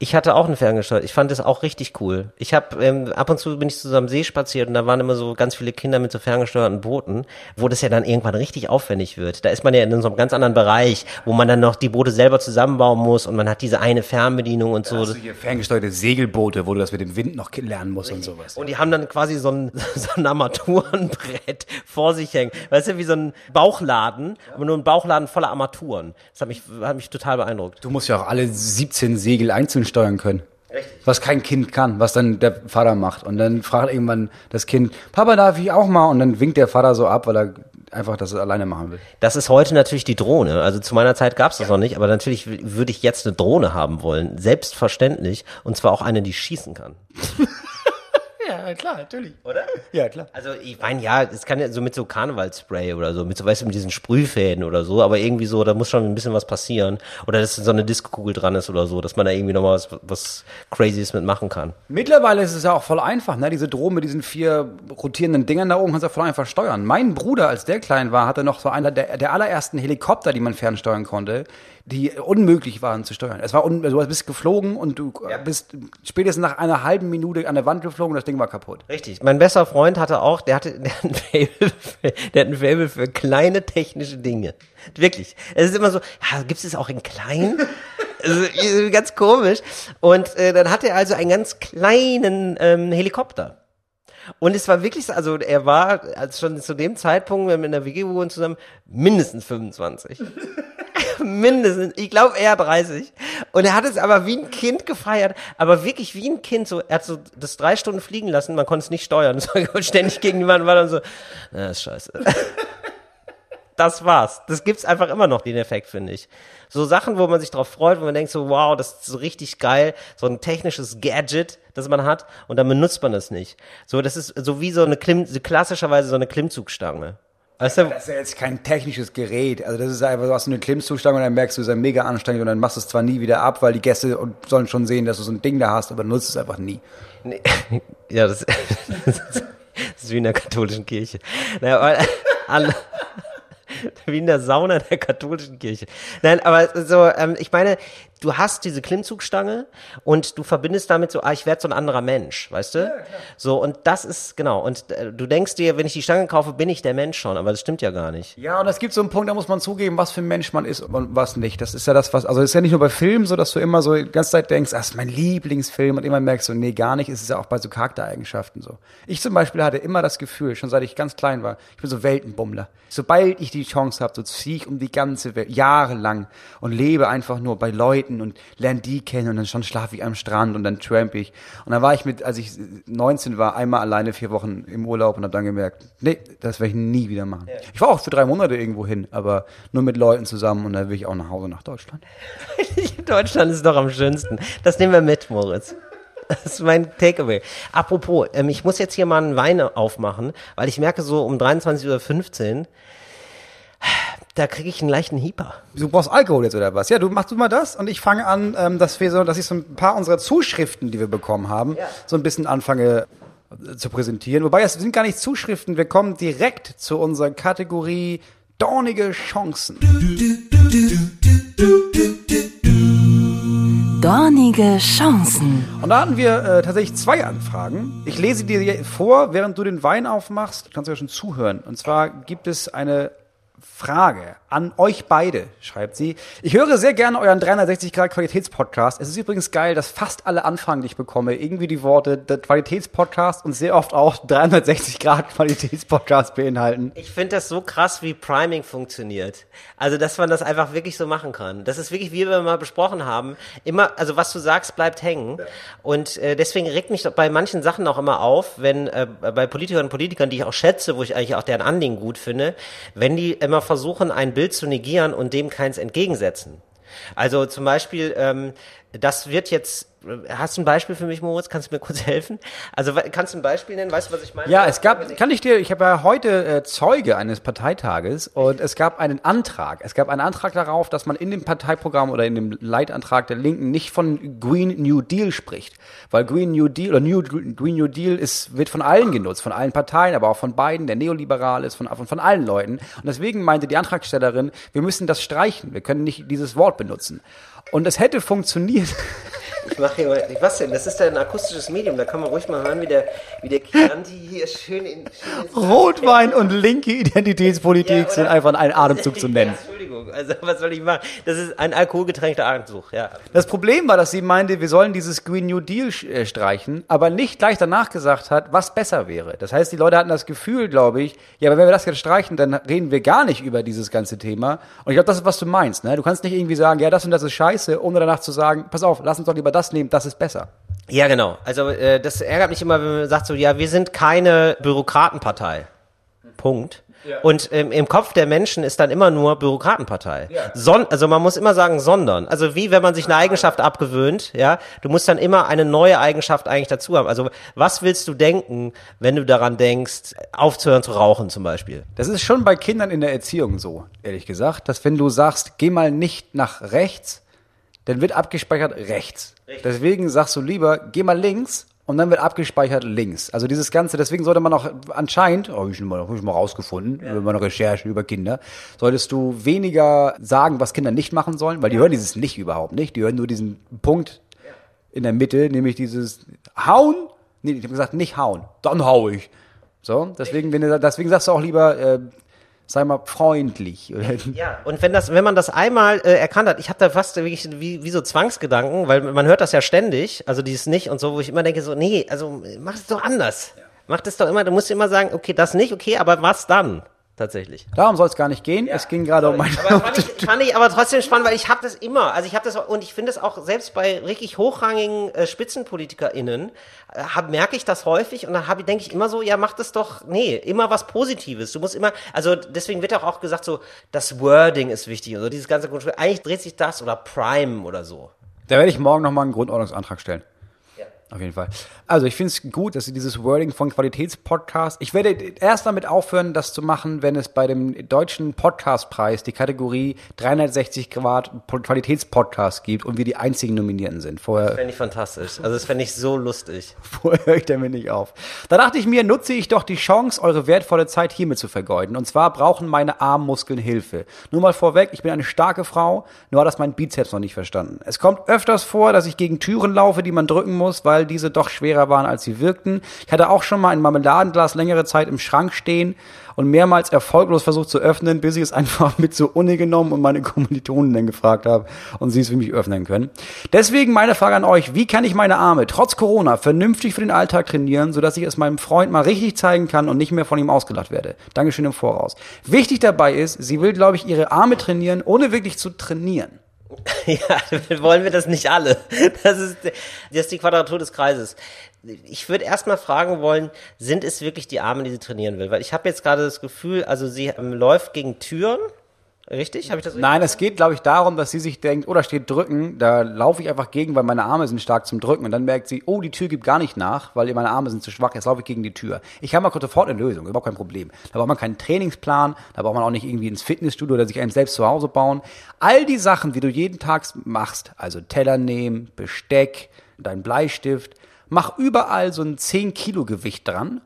[SPEAKER 1] Ich hatte auch einen ferngesteuert. Ich fand das auch richtig cool. Ich habe ähm, ab und zu bin ich zusammen See spaziert und da waren immer so ganz viele Kinder mit so ferngesteuerten Booten, wo das ja dann irgendwann richtig aufwendig wird. Da ist man ja in so einem ganz anderen Bereich, wo man dann noch die Boote selber zusammenbauen muss und man hat diese eine Fernbedienung und so.
[SPEAKER 2] Du hier ferngesteuerte Segelboote, wo du das mit dem Wind noch lernen musst und sowas.
[SPEAKER 1] Und die haben dann quasi so ein, (laughs) so ein Armaturenbrett vor sich hängen. Weißt du, wie so ein Bauchladen, aber nur ein Bauchladen voller Armaturen. Das hat mich, hat mich total beeindruckt.
[SPEAKER 2] Du musst ja auch alle 17 Segel einzeln steuern können. Richtig. Was kein Kind kann, was dann der Vater macht. Und dann fragt irgendwann das Kind, Papa, darf ich auch mal? Und dann winkt der Vater so ab, weil er einfach das alleine machen will.
[SPEAKER 1] Das ist heute natürlich die Drohne. Also zu meiner Zeit gab es das ja. noch nicht, aber natürlich würde ich jetzt eine Drohne haben wollen. Selbstverständlich. Und zwar auch eine, die schießen kann. (laughs)
[SPEAKER 2] Ja, klar, natürlich.
[SPEAKER 1] Oder?
[SPEAKER 2] Ja, klar.
[SPEAKER 1] Also ich meine, ja, es kann ja so mit so Karnevalspray oder so, mit so, weißt du, mit diesen Sprühfäden oder so, aber irgendwie so, da muss schon ein bisschen was passieren. Oder dass so eine Diskokugel dran ist oder so, dass man da irgendwie nochmal was, was Crazyes mitmachen kann.
[SPEAKER 2] Mittlerweile ist es ja auch voll einfach, ne? Diese Drohne mit diesen vier rotierenden Dingern da oben kannst du ja voll einfach steuern. Mein Bruder, als der klein war, hatte noch so einer der, der allerersten Helikopter, die man fernsteuern konnte die unmöglich waren zu steuern. Es war un du bist geflogen und du ja. bist spätestens nach einer halben Minute an der Wand geflogen und das Ding war kaputt.
[SPEAKER 1] Richtig. Mein bester Freund hatte auch, der hatte (laughs) der hat ein Fable für, der hat ein Fable für kleine technische Dinge. Wirklich. Es ist immer so, ja, gibt es auch in klein? (laughs) also, ganz komisch. Und äh, dann hatte er also einen ganz kleinen ähm, Helikopter. Und es war wirklich so, also er war also schon zu dem Zeitpunkt, wenn wir in der WG wohnen zusammen, mindestens 25. (laughs) mindestens, ich glaube eher 30. Und er hat es aber wie ein Kind gefeiert, aber wirklich wie ein Kind. So, er hat so das drei Stunden fliegen lassen, man konnte es nicht steuern. (laughs) War ständig gegen die Wand, war dann so, na, ist scheiße. (laughs) das war's. Das gibt's einfach immer noch, den Effekt, finde ich. So Sachen, wo man sich drauf freut, wo man denkt so, wow, das ist so richtig geil, so ein technisches Gadget, das man hat, und dann benutzt man das nicht. So, das ist so wie so eine Klimm, klassischerweise so eine Klimmzugstange.
[SPEAKER 2] Du? Das ist ja jetzt kein technisches Gerät. Also das ist einfach, du hast eine Klimmzugstange und dann merkst du, es ist ja mega anstrengend und dann machst du es zwar nie wieder ab, weil die Gäste sollen schon sehen, dass du so ein Ding da hast, aber nutzt es einfach nie.
[SPEAKER 1] Nee. (laughs) Ja, das, das (laughs) ist wie in der katholischen Kirche. Naja, aber, (laughs) alle, wie in der Sauna der katholischen Kirche. Nein, aber so, ähm, ich meine, du hast diese Klimmzugstange und du verbindest damit so, ah, ich werde so ein anderer Mensch, weißt du? Ja, so, und das ist, genau, und äh, du denkst dir, wenn ich die Stange kaufe, bin ich der Mensch schon, aber das stimmt ja gar nicht.
[SPEAKER 2] Ja, und es gibt so einen Punkt, da muss man zugeben, was für ein Mensch man ist und was nicht. Das ist ja das, was, also es ist ja nicht nur bei Filmen so, dass du immer so die ganze Zeit denkst, das ist mein Lieblingsfilm und immer merkst du, nee, gar nicht, es ist ja auch bei so Charaktereigenschaften so. Ich zum Beispiel hatte immer das Gefühl, schon seit ich ganz klein war, ich bin so Weltenbummler. Sobald ich die Chance habe, so ziehe ich um die ganze Welt, jahrelang und lebe einfach nur bei Leuten, Leuten und lerne die kennen und dann schon schlafe ich am Strand und dann tramp ich. Und dann war ich mit, als ich 19 war, einmal alleine vier Wochen im Urlaub und habe dann gemerkt, nee, das werde ich nie wieder machen. Ja. Ich war auch für drei Monate irgendwo hin, aber nur mit Leuten zusammen und dann will ich auch nach Hause nach Deutschland. (laughs)
[SPEAKER 1] Deutschland ist doch am schönsten. Das nehmen wir mit, Moritz. Das ist mein Takeaway. Apropos, ähm, ich muss jetzt hier mal einen Wein aufmachen, weil ich merke so um 23.15 Uhr, da kriege ich einen leichten Hieper.
[SPEAKER 2] Du brauchst Alkohol jetzt oder was? Ja, du machst du mal das und ich fange an, ähm, dass wir so, dass ich so ein paar unserer Zuschriften, die wir bekommen haben, ja. so ein bisschen anfange äh, zu präsentieren. Wobei es sind gar nicht Zuschriften, wir kommen direkt zu unserer Kategorie dornige Chancen.
[SPEAKER 3] Dornige Chancen.
[SPEAKER 2] Und da hatten wir äh, tatsächlich zwei Anfragen. Ich lese dir vor, während du den Wein aufmachst. Du kannst ja schon zuhören. Und zwar gibt es eine Frage an euch beide, schreibt sie. Ich höre sehr gerne euren 360 Grad Qualitätspodcast. Es ist übrigens geil, dass fast alle Anfragen, die ich bekomme, irgendwie die Worte der Qualitätspodcast und sehr oft auch 360 Grad Qualitätspodcast beinhalten.
[SPEAKER 1] Ich finde das so krass, wie Priming funktioniert. Also, dass man das einfach wirklich so machen kann. Das ist wirklich, wie wir mal besprochen haben, immer, also was du sagst, bleibt hängen. Und äh, deswegen regt mich bei manchen Sachen auch immer auf, wenn äh, bei Politikern und Politikern, die ich auch schätze, wo ich eigentlich auch deren Anliegen gut finde, wenn die immer versuchen, ein Bild zu negieren und dem keins entgegensetzen. Also zum Beispiel, ähm, das wird jetzt, hast du ein Beispiel für mich, Moritz? Kannst du mir kurz helfen? Also kannst du ein Beispiel nennen? Weißt du, was ich meine?
[SPEAKER 2] Ja, es gab, kann ich dir, ich habe ja heute äh, Zeuge eines Parteitages und es gab einen Antrag. Es gab einen Antrag darauf, dass man in dem Parteiprogramm oder in dem Leitantrag der Linken nicht von Green New Deal spricht. Weil Green New Deal oder New, Green New Deal ist, wird von allen genutzt, von allen Parteien, aber auch von beiden, der neoliberal ist, von, von, von allen Leuten. Und deswegen meinte die Antragstellerin, wir müssen das streichen. Wir können nicht dieses Wort benutzen. Und es hätte funktioniert.
[SPEAKER 1] Ich mache hier mal, was denn? Das ist ja ein akustisches Medium, da kann man ruhig mal hören, wie der, wie der Chianti hier schön in,
[SPEAKER 2] Rotwein und linke Identitätspolitik
[SPEAKER 1] Ja,
[SPEAKER 2] sind einfach in einen Atemzug zu (laughs) nennen.
[SPEAKER 1] Entschuldigung, also was soll ich machen? Das ist ein alkoholgetränkter Atemzug, ja.
[SPEAKER 2] Das Problem war, dass sie meinte, wir sollen dieses Green New Deal äh, streichen, aber nicht gleich danach gesagt hat, was besser wäre. Das heißt, die Leute hatten das Gefühl, glaube ich, ja, aber wenn wir das jetzt streichen, dann reden wir gar nicht über dieses ganze Thema. Und ich glaube, das ist, was du meinst. Ne? Du kannst nicht irgendwie sagen, ja, das und das ist scheiße, ohne danach zu sagen, pass auf, lass uns doch lieber das nehmen, das ist besser.
[SPEAKER 1] Ja, genau. Also äh, das ärgert mich immer, wenn man sagt so, ja, wir sind keine Bürokratenpartei. Punkt. Und ähm, im Kopf der Menschen ist dann immer nur Bürokratenpartei. Son also man muss immer sagen, sondern. Also wie wenn man sich eine Eigenschaft abgewöhnt, ja, du musst dann immer eine neue Eigenschaft eigentlich dazu haben. Also was willst du denken, wenn du daran denkst, aufzuhören zu rauchen zum Beispiel?
[SPEAKER 2] Das ist schon bei Kindern in der Erziehung so, ehrlich gesagt, dass wenn du sagst, geh mal nicht nach rechts, dann wird abgespeichert rechts. Deswegen sagst du lieber, geh mal links und dann wird abgespeichert links. Also dieses Ganze, deswegen sollte man auch anscheinend, oh, ich mal, hab ich mal rausgefunden, über meine Recherchen über Kinder, solltest du weniger sagen, was Kinder nicht machen sollen, weil die hören dieses nicht überhaupt nicht. Die hören nur diesen Punkt in der Mitte, nämlich dieses Hauen. Nee, ich habe gesagt, nicht hauen. Dann hau ich. So, deswegen, wenn du, deswegen sagst du auch lieber, äh, sei mal freundlich.
[SPEAKER 1] Ja, und wenn das, wenn man das einmal äh, erkannt hat, ich habe da fast wirklich wie, wie so Zwangsgedanken, weil man hört das ja ständig, also dieses nicht und so, wo ich immer denke so, nee, also mach es doch anders. Mach das doch immer, du musst immer sagen, okay, das nicht, okay, aber was dann? Tatsächlich.
[SPEAKER 2] Darum soll es gar nicht gehen. es ging gerade um meine.
[SPEAKER 1] Aber fand ich, fand ich aber trotzdem spannend, weil ich habe das immer, also ich habe das und ich finde es auch selbst bei richtig hochrangigen äh, SpitzenpolitikerInnen äh, hab, merke ich das häufig und dann habe denke ich immer so, ja mach das doch, nee, immer was Positives. Du musst immer, also deswegen wird auch auch gesagt so, das Wording ist wichtig und so dieses ganze Grundspiel. Eigentlich dreht sich das oder Prime oder so.
[SPEAKER 2] Da werde ich morgen nochmal einen Grundordnungsantrag stellen. Auf jeden Fall. Also ich finde es gut, dass sie dieses Wording von Qualitätspodcast. Ich werde erst damit aufhören, das zu machen, wenn es bei dem deutschen Podcastpreis die Kategorie 360 Grad Qualitätspodcast gibt und wir die einzigen Nominierten sind. Vorher
[SPEAKER 1] Fände ich fantastisch. Also das fände ich so lustig. (laughs)
[SPEAKER 2] Vorher höre ich damit nicht auf. Da dachte ich mir, nutze ich doch die Chance, eure wertvolle Zeit hiermit zu vergeuden. Und zwar brauchen meine Armmuskeln Hilfe. Nur mal vorweg, ich bin eine starke Frau, nur hat das mein Bizeps noch nicht verstanden. Es kommt öfters vor, dass ich gegen Türen laufe, die man drücken muss, weil diese doch schwerer waren, als sie wirkten. Ich hatte auch schon mal ein Marmeladenglas längere Zeit im Schrank stehen und mehrmals erfolglos versucht zu öffnen, bis ich es (laughs) einfach mit zur Uni genommen und meine Kommilitonen dann gefragt habe und sie es für mich öffnen können. Deswegen meine Frage an euch, wie kann ich meine Arme trotz Corona vernünftig für den Alltag trainieren, sodass ich es meinem Freund mal richtig zeigen kann und nicht mehr von ihm ausgelacht werde? Dankeschön im Voraus. Wichtig dabei ist, sie will, glaube ich, ihre Arme trainieren, ohne wirklich zu trainieren. (laughs)
[SPEAKER 1] Ja, wollen wir das nicht alle. Das ist, das ist die Quadratur des Kreises. Ich würde erstmal fragen wollen, sind es wirklich die Arme, die sie trainieren will? Weil ich habe jetzt gerade das Gefühl, also sie ähm, läuft gegen Türen. Richtig? Habe ich das richtig?
[SPEAKER 2] Nein, es geht, glaube ich, darum, dass sie sich denkt, oh, da steht drücken, da laufe ich einfach gegen, weil meine Arme sind stark zum Drücken. Und dann merkt sie, oh, die Tür gibt gar nicht nach, weil meine Arme sind zu schwach, jetzt laufe ich gegen die Tür. Ich habe mal sofort eine Lösung, überhaupt kein Problem. Da braucht man keinen Trainingsplan, da braucht man auch nicht irgendwie ins Fitnessstudio oder sich einen selbst zu Hause bauen. All die Sachen, die du jeden Tag machst, also Teller nehmen, Besteck, dein Bleistift, mach überall so ein 10 Kilo Gewicht dran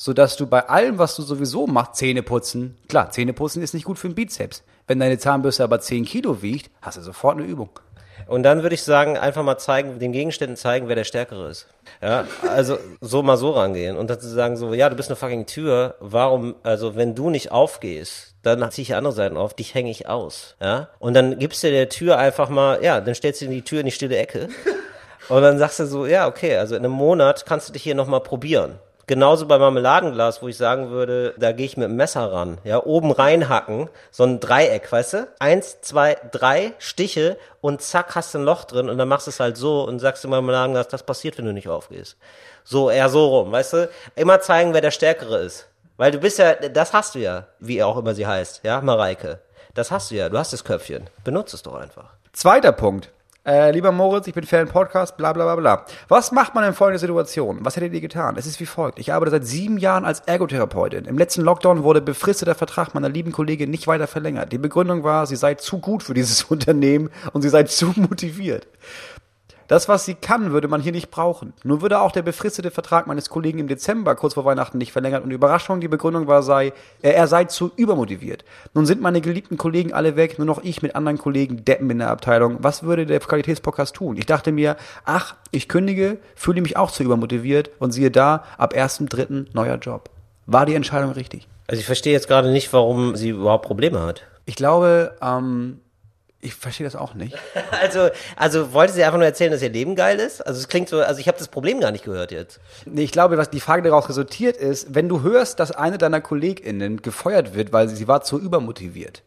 [SPEAKER 2] sodass du bei allem, was du sowieso machst, Zähne putzen, klar, Zähne putzen ist nicht gut für den Bizeps. Wenn deine Zahnbürste aber 10 Kilo wiegt, hast du sofort eine Übung.
[SPEAKER 1] Und dann würde ich sagen, einfach mal zeigen, den Gegenständen zeigen, wer der Stärkere ist. Ja, also so mal so rangehen und dann zu sagen so, ja, du bist eine fucking Tür, warum, also wenn du nicht aufgehst, dann ziehe ich andere Seiten auf, dich hänge ich aus. Ja, und dann gibst du der Tür einfach mal, ja, dann stellst du die Tür in die stille Ecke (laughs) und dann sagst du so, ja, okay, also in einem Monat kannst du dich hier nochmal probieren. Genauso bei Marmeladenglas, wo ich sagen würde, da gehe ich mit dem Messer ran. Ja, oben reinhacken, so ein Dreieck, weißt du? Eins, zwei, drei Stiche und zack, hast du ein Loch drin und dann machst du es halt so und sagst dem Marmeladenglas, das passiert, wenn du nicht aufgehst. So, eher so rum, weißt du? Immer zeigen, wer der Stärkere ist. Weil du bist ja, das hast du ja, wie auch immer sie heißt, ja, Mareike. Das hast du ja, du hast das Köpfchen. Benutze es doch einfach.
[SPEAKER 2] Zweiter Punkt. Äh, lieber Moritz, ich bin Fan Podcast, bla bla bla bla. Was macht man in folgender Situation? Was hättet ihr getan? Es ist wie folgt. Ich arbeite seit sieben Jahren als Ergotherapeutin. Im letzten Lockdown wurde befristeter Vertrag meiner lieben Kollegin nicht weiter verlängert. Die Begründung war, sie sei zu gut für dieses (laughs) Unternehmen und sie sei zu motiviert. Das, was sie kann, würde man hier nicht brauchen. Nun würde auch der befristete Vertrag meines Kollegen im Dezember kurz vor Weihnachten nicht verlängert und die Überraschung, die Begründung war, sei, er, er sei zu übermotiviert. Nun sind meine geliebten Kollegen alle weg, nur noch ich mit anderen Kollegen Deppen in der Abteilung. Was würde der Qualitätspodcast tun? Ich dachte mir, ach, ich kündige, fühle mich auch zu übermotiviert und siehe da, ab 1.3. neuer Job. War die Entscheidung richtig?
[SPEAKER 1] Also ich verstehe jetzt gerade nicht, warum sie überhaupt Probleme hat.
[SPEAKER 2] Ich glaube, ähm, ich verstehe das auch nicht. (laughs)
[SPEAKER 1] Also, also wollte sie einfach nur erzählen, dass ihr Leben geil ist? Also es klingt so, also ich habe das Problem gar nicht gehört jetzt.
[SPEAKER 2] Nee, ich glaube, was die Frage daraus resultiert ist, wenn du hörst, dass eine deiner KollegInnen gefeuert wird, weil sie, sie war zu übermotiviert,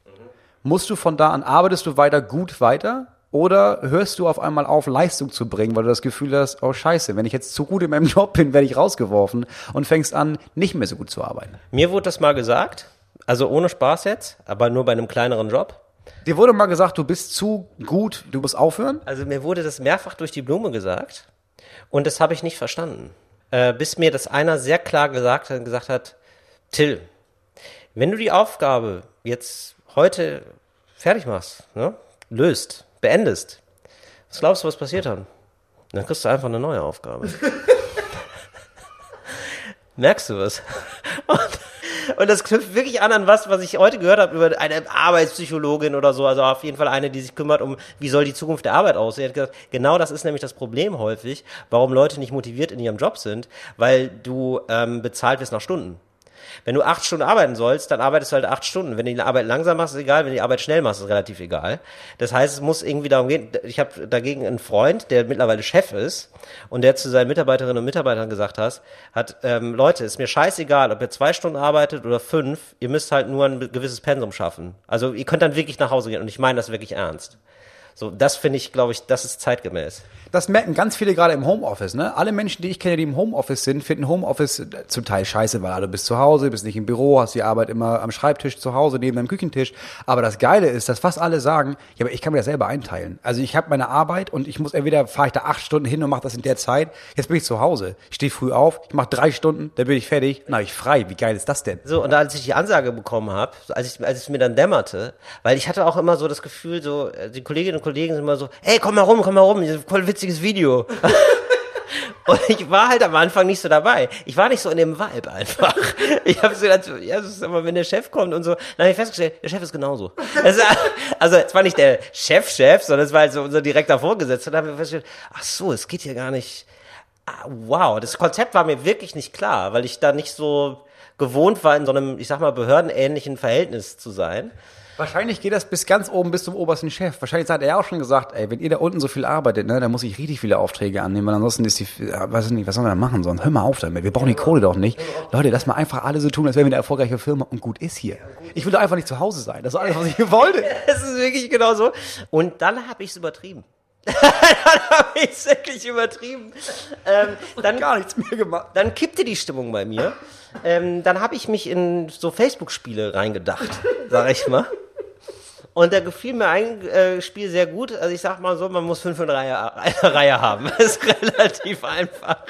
[SPEAKER 2] musst du von da an, arbeitest du weiter gut weiter? Oder hörst du auf einmal auf, Leistung zu bringen, weil du das Gefühl hast, oh scheiße, wenn ich jetzt zu gut in meinem (laughs) Job bin, werde ich rausgeworfen und fängst an, nicht mehr so gut zu arbeiten.
[SPEAKER 1] Mir wurde das mal gesagt, also ohne Spaß jetzt, aber nur bei einem kleineren Job.
[SPEAKER 2] Dir wurde mal gesagt, du bist zu gut, du musst aufhören?
[SPEAKER 1] Also mir wurde das mehrfach durch die Blume gesagt und das habe ich nicht verstanden. Äh, bis mir das einer sehr klar gesagt hat, gesagt hat, Till, wenn du die Aufgabe jetzt heute fertig machst, ne, löst, beendest, was glaubst du, was passiert dann? Dann kriegst du einfach eine neue Aufgabe. (laughs) Merkst du was? (laughs) Und und das knüpft wirklich an an was, was ich heute gehört habe über eine Arbeitspsychologin oder so. Also auf jeden Fall eine, die sich kümmert um, wie soll die Zukunft der Arbeit aussehen. Hat gesagt, genau das ist nämlich das Problem häufig, warum Leute nicht motiviert in ihrem Job sind, weil du ähm, bezahlt wirst nach Stunden. Wenn du acht Stunden arbeiten sollst, dann arbeitest du halt acht Stunden. Wenn du die Arbeit langsam machst, ist egal. Wenn du die Arbeit schnell machst, ist relativ egal. Das heißt, es muss irgendwie darum gehen. Ich habe dagegen einen Freund, der mittlerweile Chef ist und der zu seinen Mitarbeiterinnen und Mitarbeitern gesagt hat, hat ähm, Leute, ist mir scheißegal, ob ihr zwei Stunden arbeitet oder fünf. Ihr müsst halt nur ein gewisses Pensum schaffen. Also ihr könnt dann wirklich nach Hause gehen und ich meine das wirklich ernst. So, das finde ich, glaube ich, das ist zeitgemäß.
[SPEAKER 2] Das merken ganz viele gerade im Homeoffice. Ne? Alle Menschen, die ich kenne, die im Homeoffice sind, finden Homeoffice äh, zum Teil scheiße, weil du bist zu Hause, bist nicht im Büro, hast die Arbeit immer am Schreibtisch zu Hause, neben deinem Küchentisch. Aber das Geile ist, dass fast alle sagen, ja, aber ich kann mir das selber einteilen. Also ich habe meine Arbeit und ich muss entweder fahre ich da acht Stunden hin und mache das in der Zeit. Jetzt bin ich zu Hause. Ich stehe früh auf, ich mache drei Stunden, dann bin ich fertig, dann habe ich frei. Wie geil ist das denn?
[SPEAKER 1] So, und als ich die Ansage bekommen habe, als ich, als es mir dann dämmerte, weil ich hatte auch immer so das Gefühl, so, äh, die Kolleginnen und Kollegen sind immer so, ey, komm mal rum, komm mal rum, voll witziges Video. (laughs) Und ich war halt am Anfang nicht so dabei. Ich war nicht so in dem Vibe einfach. (laughs) Ich habe so gedacht, ja, das ist aber, wenn der Chef kommt und so, dann habe ich festgestellt, der Chef ist genauso. Also, also es war nicht der Chef-Chef, sondern es war halt so unser direkter Vorgesetzter. Und dann haben wir festgestellt, ach so, es geht hier gar nicht. Ah, wow, das Konzept war mir wirklich nicht klar, weil ich da nicht so gewohnt war, in so einem, ich sag mal, behördenähnlichen Verhältnis zu sein.
[SPEAKER 2] Wahrscheinlich geht das bis ganz oben, bis zum obersten Chef. Wahrscheinlich hat er auch schon gesagt, ey, wenn ihr da unten so viel arbeitet, ne, dann muss ich richtig viele Aufträge annehmen, weil ansonsten ist die, ja, weiß ich nicht, was sollen wir da machen sonst? Hör mal auf damit, wir brauchen die Kohle doch nicht. Leute, lass mal einfach alle so tun, als wären wir eine erfolgreiche Firma und gut ist hier. Ich will doch einfach nicht zu Hause sein. Das ist alles, was ich (laughs) wollte. (laughs)
[SPEAKER 1] Das ist wirklich genau so. Und dann habe ich es übertrieben. (laughs) dann habe ich es wirklich übertrieben. Ähm, dann
[SPEAKER 2] Gar nichts mehr gemacht.
[SPEAKER 1] Dann kippte die Stimmung bei mir. Ähm, dann habe ich mich in so Facebook-Spiele reingedacht, sag ich mal. Und da gefiel mir ein äh, Spiel sehr gut. Also ich sag mal so, man muss fünf in Reihe, eine Reihe haben. Das (laughs) ist relativ einfach.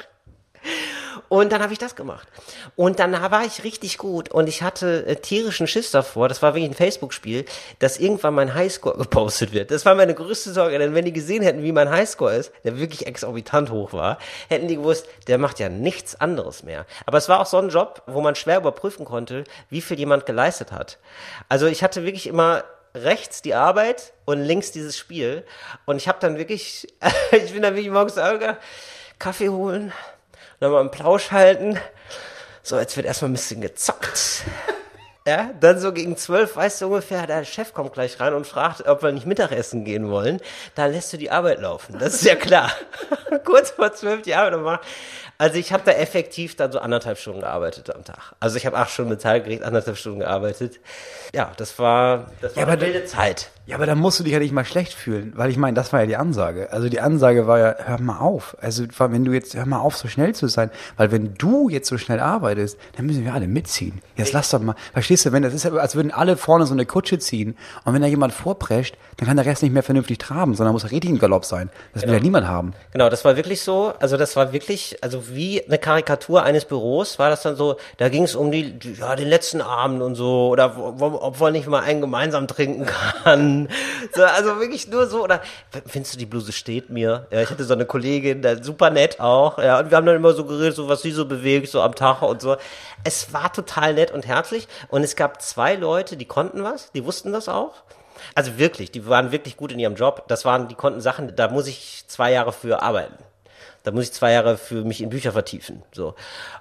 [SPEAKER 1] Und dann habe ich das gemacht. Und dann war ich richtig gut und ich hatte äh, tierischen Schiss davor, das war wirklich ein Facebook-Spiel, dass irgendwann mein Highscore (laughs) gepostet wird. Das war meine größte Sorge, denn wenn die gesehen hätten, wie mein Highscore ist, der wirklich exorbitant hoch war, hätten die gewusst, der macht ja nichts anderes mehr. Aber es war auch so ein Job, wo man schwer überprüfen konnte, wie viel jemand geleistet hat. Also ich hatte wirklich immer rechts die Arbeit und links dieses Spiel. Und ich habe dann wirklich, (laughs) ich bin dann wirklich morgens Kaffee holen, dann mal einen Plausch halten. So, jetzt wird erstmal ein bisschen gezockt. (laughs) Ja, dann so gegen zwölf, weißt du ungefähr, der Chef kommt gleich rein und fragt, ob wir nicht Mittagessen gehen wollen. Da lässt du die Arbeit laufen. Das ist ja klar. (laughs) Kurz vor zwölf die Arbeit machen. Also ich habe da effektiv dann so anderthalb Stunden gearbeitet am Tag. Also ich habe acht Stunden Metall gekriegt, anderthalb Stunden gearbeitet. Ja, das war, das war
[SPEAKER 2] aber
[SPEAKER 1] eine wilde Zeit.
[SPEAKER 2] Ja, aber da musst du dich ja nicht mal schlecht fühlen, weil ich meine, das war ja die Ansage. Also die Ansage war ja, hör mal auf. Also wenn du jetzt, hör mal auf, so schnell zu sein, weil wenn du jetzt so schnell arbeitest, dann müssen wir alle mitziehen. Jetzt lass doch mal, verstehst du, wenn das ist ja, als würden alle vorne so eine Kutsche ziehen und wenn da jemand vorprescht, dann kann der Rest nicht mehr vernünftig traben, sondern muss richtig im Galopp sein. Das will ja niemand haben.
[SPEAKER 1] Genau, das war wirklich so, also das war wirklich, also wie eine Karikatur eines Büros war das dann so, da ging es um die, ja, den letzten Abend und so, oder wo, wo, ob man nicht mal einen gemeinsam trinken kann. So, also wirklich nur so, oder findest du, die Bluse steht mir? Ja, ich hatte so eine Kollegin, da, super nett auch, ja, und wir haben dann immer so geredet, so was sie so bewegt, so am Tag und so. Es war total nett und herzlich und es gab zwei Leute, die konnten was, die wussten das auch. Also wirklich, die waren wirklich gut in ihrem Job. Das waren, die konnten Sachen, da muss ich zwei Jahre für arbeiten. Da muss ich zwei Jahre für mich in Bücher vertiefen. So,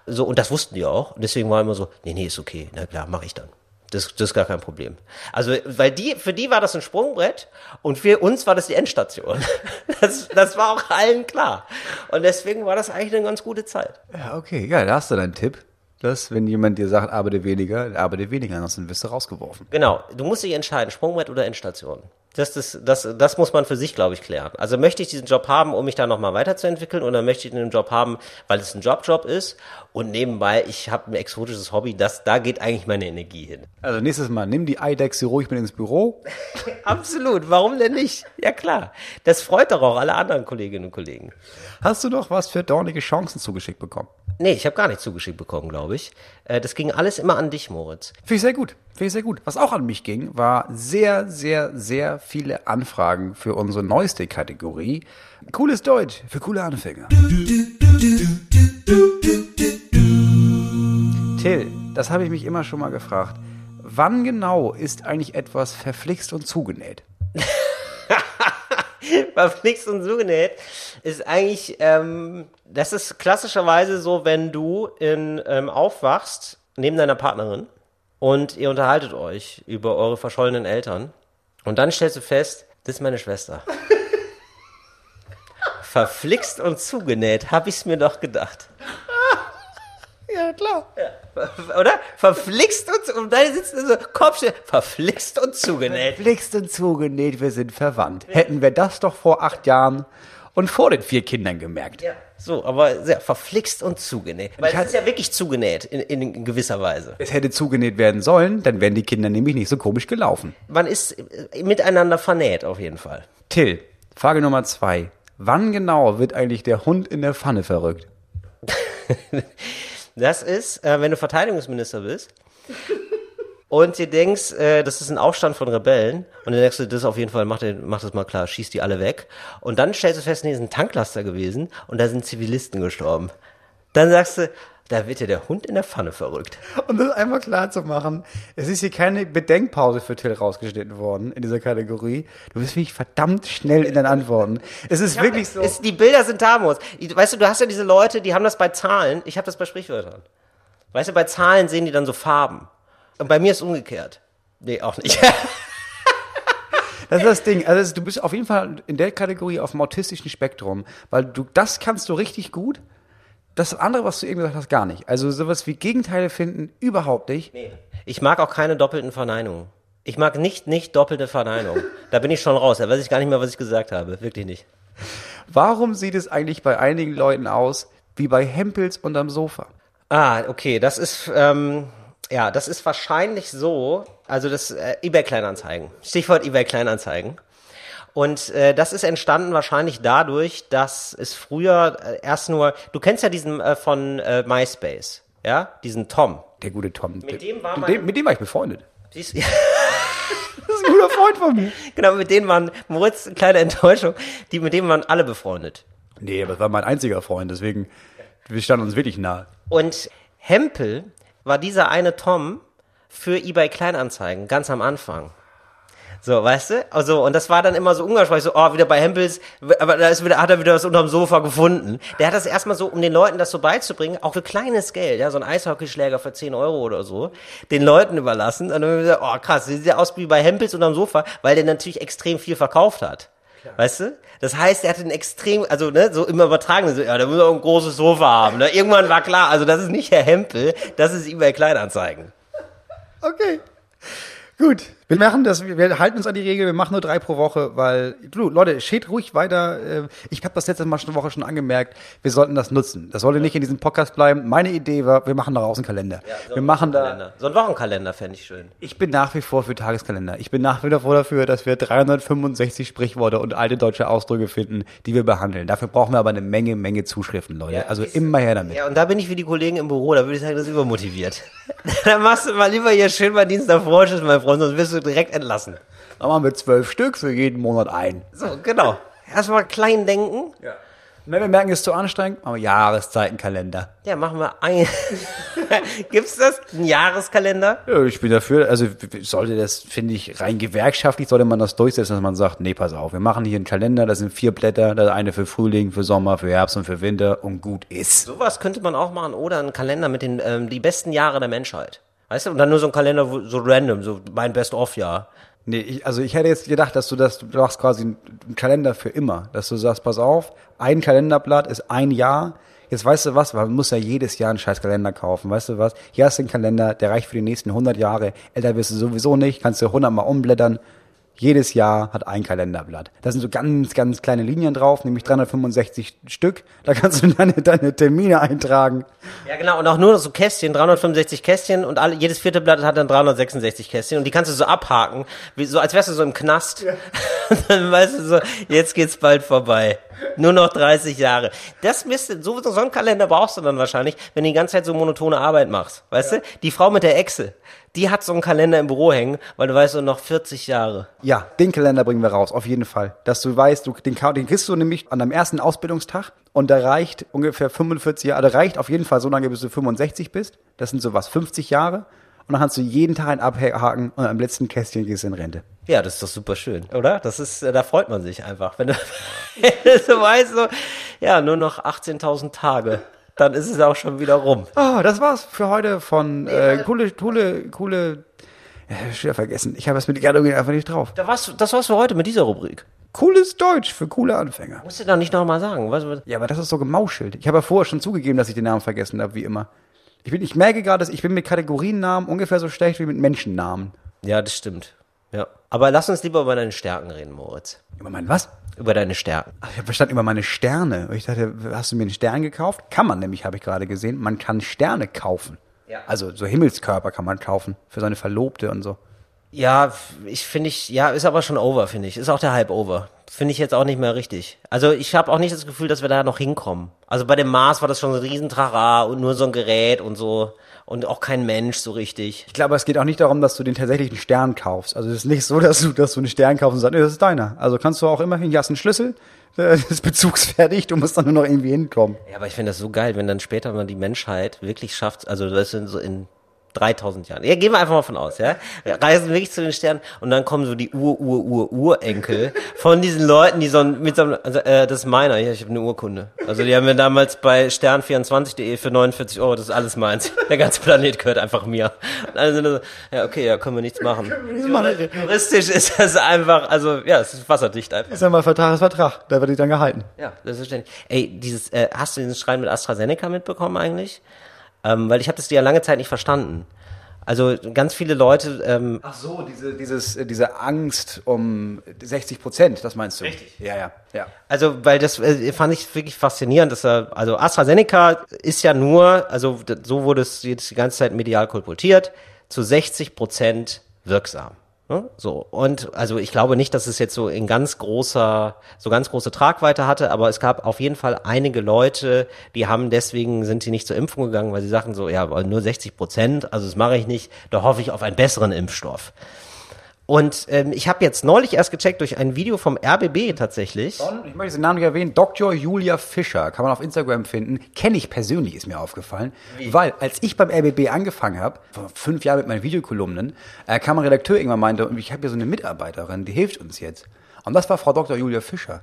[SPEAKER 1] so und das wussten die auch. Deswegen war immer so, nee, nee, ist okay, na klar, mache ich dann. Das, das ist gar kein Problem. Also, weil die, für die war das ein Sprungbrett und für uns war das die Endstation. (laughs) Das, das war auch allen klar. Und deswegen war das eigentlich eine ganz gute Zeit.
[SPEAKER 2] Ja, okay, ja, da hast du deinen Tipp. Dass, wenn jemand dir sagt, arbeite weniger, arbeite weniger, ansonsten wirst du rausgeworfen.
[SPEAKER 1] Genau, du musst dich entscheiden, Sprungbrett oder Endstation. Das, das, das, das muss man für sich, glaube ich, klären. Also möchte ich diesen Job haben, um mich da nochmal weiterzuentwickeln, oder möchte ich einen Job haben, weil es ein Jobjob ist und nebenbei, ich habe ein exotisches Hobby, das, da geht eigentlich meine Energie hin.
[SPEAKER 2] Also nächstes Mal, nimm die Eidechse ruhig mit ins Büro. (laughs)
[SPEAKER 1] Absolut, warum denn nicht? Ja klar, das freut doch auch alle anderen Kolleginnen und Kollegen.
[SPEAKER 2] Hast du noch was für dornige Chancen zugeschickt bekommen?
[SPEAKER 1] Nee, ich habe gar nichts zugeschickt bekommen, glaube ich. Äh, Das ging alles immer an dich, Moritz.
[SPEAKER 2] Finde ich sehr gut. Finde ich sehr gut. Was auch an mich ging, war sehr, sehr, sehr viele Anfragen für unsere neueste Kategorie. Cooles Deutsch für coole Anfänger. Till, das habe ich mich immer schon mal gefragt. Wann genau ist eigentlich etwas verflixt und zugenäht?
[SPEAKER 1] Verflixt und zugenäht ist eigentlich, ähm, das ist klassischerweise so, wenn du in, ähm, aufwachst neben deiner Partnerin und ihr unterhaltet euch über eure verschollenen Eltern und dann stellst du fest, das ist meine Schwester. (laughs) Verflixt und zugenäht, hab ich's mir doch gedacht.
[SPEAKER 2] Ja, klar. (laughs)
[SPEAKER 1] Oder? Verflixt und, und da sitzt so Kopfstelle, verflixt und zugenäht.
[SPEAKER 2] Verflixt und zugenäht, wir sind verwandt. Hätten wir das doch vor acht Jahren und vor den vier Kindern gemerkt.
[SPEAKER 1] Ja, so, aber sehr verflixt und zugenäht. Weil es ist ja wirklich zugenäht, in, in gewisser Weise.
[SPEAKER 2] Es hätte zugenäht werden sollen, dann wären die Kinder nämlich nicht so komisch gelaufen.
[SPEAKER 1] Man ist äh, miteinander vernäht, auf jeden Fall.
[SPEAKER 2] Till, Frage Nummer zwei. Wann genau wird eigentlich der Hund in der Pfanne verrückt? (laughs)
[SPEAKER 1] Das ist, äh, wenn du Verteidigungsminister bist und dir denkst, äh, das ist ein Aufstand von Rebellen und dann denkst du, das auf jeden Fall, mach, den, mach das mal klar, schieß die alle weg. Und dann stellst du fest, nee, ist ein Tanklaster gewesen und da sind Zivilisten gestorben. Dann sagst du, da wird ja der Hund in der Pfanne verrückt.
[SPEAKER 2] Um das einmal klar zu machen, es ist hier keine Bedenkpause für Till rausgeschnitten worden in dieser Kategorie. Du bist wirklich verdammt schnell in deinen Antworten. Es ist wirklich so.
[SPEAKER 1] Es, die Bilder sind da, Moritz. Weißt du, du hast ja diese Leute, die haben das bei Zahlen. Ich habe das bei Sprichwörtern. Weißt du, bei Zahlen sehen die dann so Farben. Und bei mir ist umgekehrt. Nee, auch nicht. (laughs)
[SPEAKER 2] Das ist das Ding. Also du bist auf jeden Fall in der Kategorie auf dem autistischen Spektrum, weil du das kannst du richtig gut. Das andere, was du eben gesagt hast, gar nicht. Also sowas wie Gegenteile finden, überhaupt nicht.
[SPEAKER 1] Nee. Ich mag auch keine doppelten Verneinungen. Ich mag nicht, nicht doppelte Verneinungen. Da bin ich schon raus. Da weiß ich gar nicht mehr, was ich gesagt habe. Wirklich nicht.
[SPEAKER 2] Warum sieht es eigentlich bei einigen Leuten aus wie bei Hempels unterm Sofa?
[SPEAKER 1] Ah, okay. Das ist, ähm, ja, das ist wahrscheinlich so. Also das äh, eBay Kleinanzeigen. Stichwort eBay Kleinanzeigen. Und äh, das ist entstanden wahrscheinlich dadurch, dass es früher äh, erst nur, du kennst ja diesen äh, von äh, MySpace, ja, diesen Tom.
[SPEAKER 2] Der gute Tom.
[SPEAKER 1] Mit dem war mein-
[SPEAKER 2] dem, mit dem war ich befreundet.
[SPEAKER 1] Siehst, du? (laughs)
[SPEAKER 2] Das ist ein guter Freund von mir.
[SPEAKER 1] genau, mit denen waren Moritz, kleine Enttäuschung, die mit denen waren alle befreundet.
[SPEAKER 2] Nee, aber das war mein einziger Freund, deswegen, wir standen uns wirklich nahe.
[SPEAKER 1] Und Hempel war dieser eine Tom für eBay Kleinanzeigen, ganz am Anfang. So, weißt du? Also, und das war dann immer so umgangssprachlich, so, oh, wieder bei Hempels, aber da ist wieder, hat er wieder was unterm Sofa gefunden. Der hat das erstmal so, um den Leuten das so beizubringen, auch für kleines Geld, ja, so ein Eishockeyschläger für 10 Euro oder so, den Leuten überlassen. Und dann haben wir gesagt, oh krass, sieht ja aus wie bei Hempels unterm Sofa, weil der natürlich extrem viel verkauft hat. Weißt du? Das heißt, er hatte ein extrem, also ne, so immer übertragen, so, ja, der muss auch ein großes Sofa haben. Ne? Irgendwann war klar, also das ist nicht Herr Hempel, das ist eBay Kleinanzeigen.
[SPEAKER 2] Okay. Gut. Wir machen das, wir halten uns an die Regel, wir machen nur drei pro Woche, weil, du, Leute, steht ruhig weiter. äh, Ich habe das letzte Mal schon Woche schon angemerkt, wir sollten das nutzen. Das sollte nicht in diesem Podcast bleiben. Meine Idee war, wir machen daraus einen Kalender.
[SPEAKER 1] so
[SPEAKER 2] wir
[SPEAKER 1] ein
[SPEAKER 2] machen da,
[SPEAKER 1] Wochenkalender. So ein Wochenkalender fände ich schön.
[SPEAKER 2] ich bin nach wie vor für Tageskalender. Ich bin nach wie vor dafür, dass wir 365 Sprichworte und alte deutsche Ausdrücke finden, die wir behandeln. Dafür brauchen wir aber eine Menge, Menge Zuschriften, Leute.
[SPEAKER 1] Ja,
[SPEAKER 2] also immer her damit.
[SPEAKER 1] Ja, und da bin ich wie die Kollegen im Büro, da würde ich sagen, das ist übermotiviert. (laughs) Dann machst du mal lieber hier schön mal Dienst nach Vorschuss, mein Freund, sonst wirst du direkt entlassen.
[SPEAKER 2] Dann machen wir zwölf Stück für jeden Monat ein.
[SPEAKER 1] So, genau. Erstmal klein denken.
[SPEAKER 2] Ja. Wenn wir merken, es ist zu anstrengend, machen wir Jahreszeitenkalender.
[SPEAKER 1] Ja, machen wir ein. (laughs) Gibt's das? Ein Jahreskalender?
[SPEAKER 2] Ja, ich bin dafür, also sollte das, finde ich, rein gewerkschaftlich sollte man das durchsetzen, dass man sagt, nee, pass auf, wir machen hier einen Kalender, da sind vier Blätter, das eine für Frühling, für Sommer, für Herbst und für Winter und gut ist.
[SPEAKER 1] Sowas könnte man auch machen. Oder einen Kalender mit den ähm, die besten Jahre der Menschheit. Weißt du? Und dann nur so ein Kalender, so random, so mein Best-of-Jahr.
[SPEAKER 2] Nee, ich, also ich hätte jetzt gedacht, dass du das, du machst quasi einen Kalender für immer, dass du sagst, pass auf, ein Kalenderblatt ist ein Jahr. Jetzt weißt du was, man muss ja jedes Jahr einen scheiß Kalender kaufen, weißt du was? Hier hast du einen Kalender, der reicht für die nächsten 100 Jahre. Älter wirst du sowieso nicht, kannst du 100 Mal umblättern. Jedes Jahr hat ein Kalenderblatt. Da sind so ganz, ganz kleine Linien drauf, nämlich 365 Stück. Da kannst du deine, deine Termine eintragen.
[SPEAKER 1] Ja, genau. Und auch nur so Kästchen, 365 Kästchen und alle, jedes vierte Blatt hat dann 366 Kästchen und die kannst du so abhaken, wie, so als wärst du so im Knast. (laughs) dann weißt du so, jetzt geht's bald vorbei. Nur noch 30 Jahre. Das müsste, so, so einen Kalender brauchst du dann wahrscheinlich, wenn du die ganze Zeit so monotone Arbeit machst. Weißt du? Die Frau mit der Echse, die hat so einen Kalender im Büro hängen, weil du weißt so noch 40 Jahre.
[SPEAKER 2] Ja, den Kalender bringen wir raus, auf jeden Fall. Dass du weißt, du, den, den kriegst du nämlich an deinem ersten Ausbildungstag und der reicht ungefähr 45 Jahre, der reicht auf jeden Fall so lange, bis du 65 bist. Das sind so was, 50 Jahre. Und dann kannst du jeden Tag einen abhaken und am letzten Kästchen gehst du in Rente.
[SPEAKER 1] Ja, das ist doch super schön, oder? Das ist, äh, da freut man sich einfach, wenn du, (laughs) wenn du so weißt, so, ja, nur noch 18.000 Tage, dann ist es auch schon wieder rum.
[SPEAKER 2] Ah, das war's für heute von äh, coole, coole, coole. Äh, schwer vergessen. Ich habe es mit irgendwie einfach nicht drauf.
[SPEAKER 1] Da war's, das war's für heute mit dieser Rubrik.
[SPEAKER 2] Cooles Deutsch für coole Anfänger.
[SPEAKER 1] Musst du doch nicht nochmal sagen. Was, was,
[SPEAKER 2] Ja, aber das ist so gemauschelt. Ich habe ja vorher schon zugegeben, dass ich den Namen vergessen habe, wie immer. Ich, bin, ich merke gerade, dass ich bin mit Kategoriennamen ungefähr so schlecht wie mit Menschennamen.
[SPEAKER 1] ja, das stimmt. Aber lass uns lieber über deine Stärken reden, Moritz.
[SPEAKER 2] Über mein was?
[SPEAKER 1] Über deine Stärken.
[SPEAKER 2] Ach, ich habe verstanden über meine Sterne. Ich dachte, hast du mir einen Stern gekauft? Kann man nämlich, habe ich gerade gesehen. Man kann Sterne kaufen.
[SPEAKER 1] Ja.
[SPEAKER 2] Also so Himmelskörper kann man kaufen für seine Verlobte und so.
[SPEAKER 1] Ja, ich finde ich, ja, ist aber schon over, finde ich. Ist auch der Hype over. Finde ich jetzt auch nicht mehr richtig. Also ich habe auch nicht das Gefühl, dass wir da noch hinkommen. Also bei dem Mars war das schon so ein Riesentrara und nur so ein Gerät und so und auch kein Mensch so richtig.
[SPEAKER 2] Ich glaube, es geht auch nicht darum, dass du den tatsächlichen Stern kaufst. Also es ist nicht so, (laughs) dass du, dass du einen Stern kaufst und sagst, nee, das ist deiner. Also kannst du auch immerhin, hier hast einen Schlüssel, (laughs) das ist bezugsfertig, du musst dann nur noch irgendwie hinkommen.
[SPEAKER 1] Ja, aber ich finde das so geil, wenn dann später mal die Menschheit wirklich schafft, also das sind so in 3000 Jahren. Ja, gehen wir einfach mal von aus, ja. Wir reisen wirklich zu den Sternen und dann kommen so die Ur, Ur, Ur, Urenkel von diesen Leuten, die so ein, mit so einem, also, äh, das ist meiner, ja, ich habe eine Urkunde. Also die haben mir damals bei stern24.de für 49 Euro, das ist alles meins. (laughs) Der ganze Planet gehört einfach mir. Und alle sind so, ja, okay, ja, können wir nichts machen. Juristisch ist das einfach, also, ja, es ist wasserdicht einfach.
[SPEAKER 2] Ist ja mal Vertrag ist Vertrag, da wird dich dann gehalten.
[SPEAKER 1] Ja, selbstverständlich. Ey, dieses, äh, hast du diesen Streit mit AstraZeneca mitbekommen eigentlich? Ähm, weil ich habe das ja lange Zeit nicht verstanden. Also ganz viele Leute, ähm,
[SPEAKER 2] Ach so, diese, dieses, äh, diese Angst um 60 Prozent, das meinst du? Richtig. Ja, ja, ja.
[SPEAKER 1] also weil das äh, fand ich wirklich faszinierend, dass er, also AstraZeneca ist ja nur, also so wurde es jetzt die ganze Zeit medial kolportiert, zu 60 Prozent wirksam. Ne? So und also ich glaube nicht, dass es jetzt so in ganz großer, so ganz große Tragweite hatte, aber es gab auf jeden Fall einige Leute, die haben deswegen sind sie nicht zur Impfung gegangen, weil sie sagten so, ja, nur 60 Prozent, also das mache ich nicht, da hoffe ich auf einen besseren Impfstoff. Und ähm, ich habe jetzt neulich erst gecheckt durch ein Video vom RBB tatsächlich.
[SPEAKER 2] Und ich möchte den Namen nicht erwähnen, Dr. Julia Fischer, kann man auf Instagram finden. Kenne ich persönlich, ist mir aufgefallen. Weil, als ich beim RBB angefangen habe, vor fünf Jahren mit meinen Videokolumnen, äh, kam ein Redakteur irgendwann meinte, ich habe hier so eine Mitarbeiterin, die hilft uns jetzt. Und das war Frau Dr. Julia Fischer.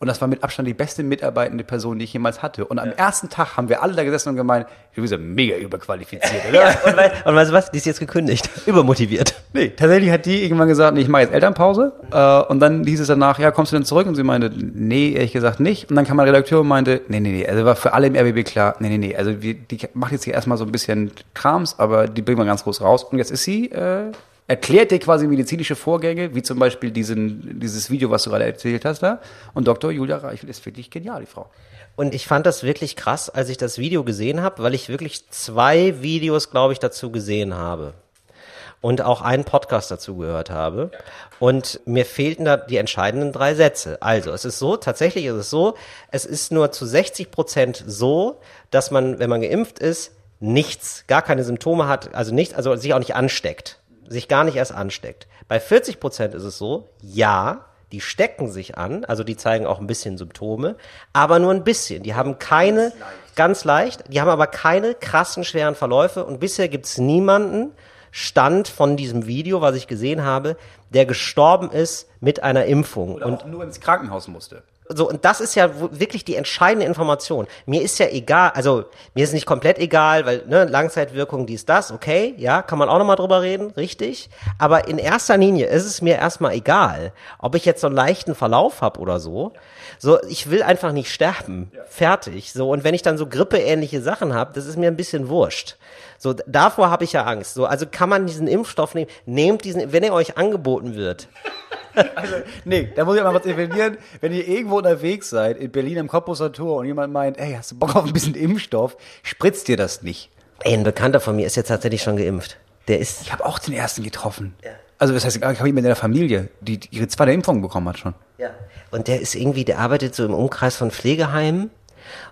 [SPEAKER 2] Und das war mit Abstand die beste mitarbeitende Person, die ich jemals hatte. Und am ersten Tag haben wir alle da gesessen und gemeint, du bist ja mega überqualifiziert, oder?
[SPEAKER 1] Und, wei- und weißt du was? Die ist jetzt gekündigt. (laughs) Übermotiviert.
[SPEAKER 2] Nee, tatsächlich hat die irgendwann gesagt, nee, ich mache jetzt Elternpause. Äh, und dann hieß es danach, ja, kommst du denn zurück? Und sie meinte, nee, ehrlich gesagt nicht. Und dann kam mein Redakteur und meinte, nee, nee, nee, also war für alle im RBB klar, nee, nee, nee, also wir, die macht jetzt hier erstmal so ein bisschen Krams, aber die bringen wir ganz groß raus. Und jetzt ist sie, äh, erklärt dir quasi medizinische Vorgänge, wie zum Beispiel diesen, dieses Video, was du gerade erzählt hast da. Und Dr. Julia Reichel ist wirklich genial, die Frau.
[SPEAKER 1] Und ich fand das wirklich krass, als ich das Video gesehen habe, weil ich wirklich zwei Videos, glaube ich, dazu gesehen habe. Und auch einen Podcast dazu gehört habe. Und mir fehlten da die entscheidenden drei Sätze. Also, es ist so, tatsächlich ist es so, es ist nur zu 60 Prozent so, dass man, wenn man geimpft ist, nichts, gar keine Symptome hat, also nichts, also sich auch nicht ansteckt. Sich gar nicht erst ansteckt. Bei 40 Prozent ist es so, ja, die stecken sich an, also die zeigen auch ein bisschen Symptome, aber nur ein bisschen. Die haben keine, ganz leicht, die haben aber keine krassen, schweren Verläufe und bisher gibt's niemanden, Stand von diesem Video, was ich gesehen habe, der gestorben ist mit einer Impfung.
[SPEAKER 2] Und auch nur ins Krankenhaus musste.
[SPEAKER 1] So, und das ist ja wirklich die entscheidende Information. Mir ist ja egal, also mir ist nicht komplett egal, weil ne, Langzeitwirkung, dies, das, okay, ja, kann man auch nochmal drüber reden, richtig. Aber in erster Linie ist es mir erstmal egal, ob ich jetzt so einen leichten Verlauf habe oder so. So, ich will einfach nicht sterben. Fertig. So, und wenn ich dann so grippeähnliche Sachen habe, das ist mir ein bisschen wurscht. So, davor habe ich ja Angst. So, also kann man diesen Impfstoff nehmen, nehmt diesen, wenn er euch angeboten wird.
[SPEAKER 2] Nee, da muss ich mal was intervenieren. Wenn ihr irgendwo unterwegs seid, in Berlin am Cottbuser Tor und jemand meint, ey, hast du Bock auf ein bisschen Impfstoff, spritzt dir das nicht.
[SPEAKER 1] Ey, ein Bekannter von mir ist jetzt tatsächlich schon geimpft. Der ist,
[SPEAKER 2] Ich habe auch den ersten getroffen. Also das heißt, ich habe jemanden in der Familie, die die ihre zweite Impfung bekommen hat schon.
[SPEAKER 1] Ja. Und der ist irgendwie, der arbeitet so im Umkreis von Pflegeheimen.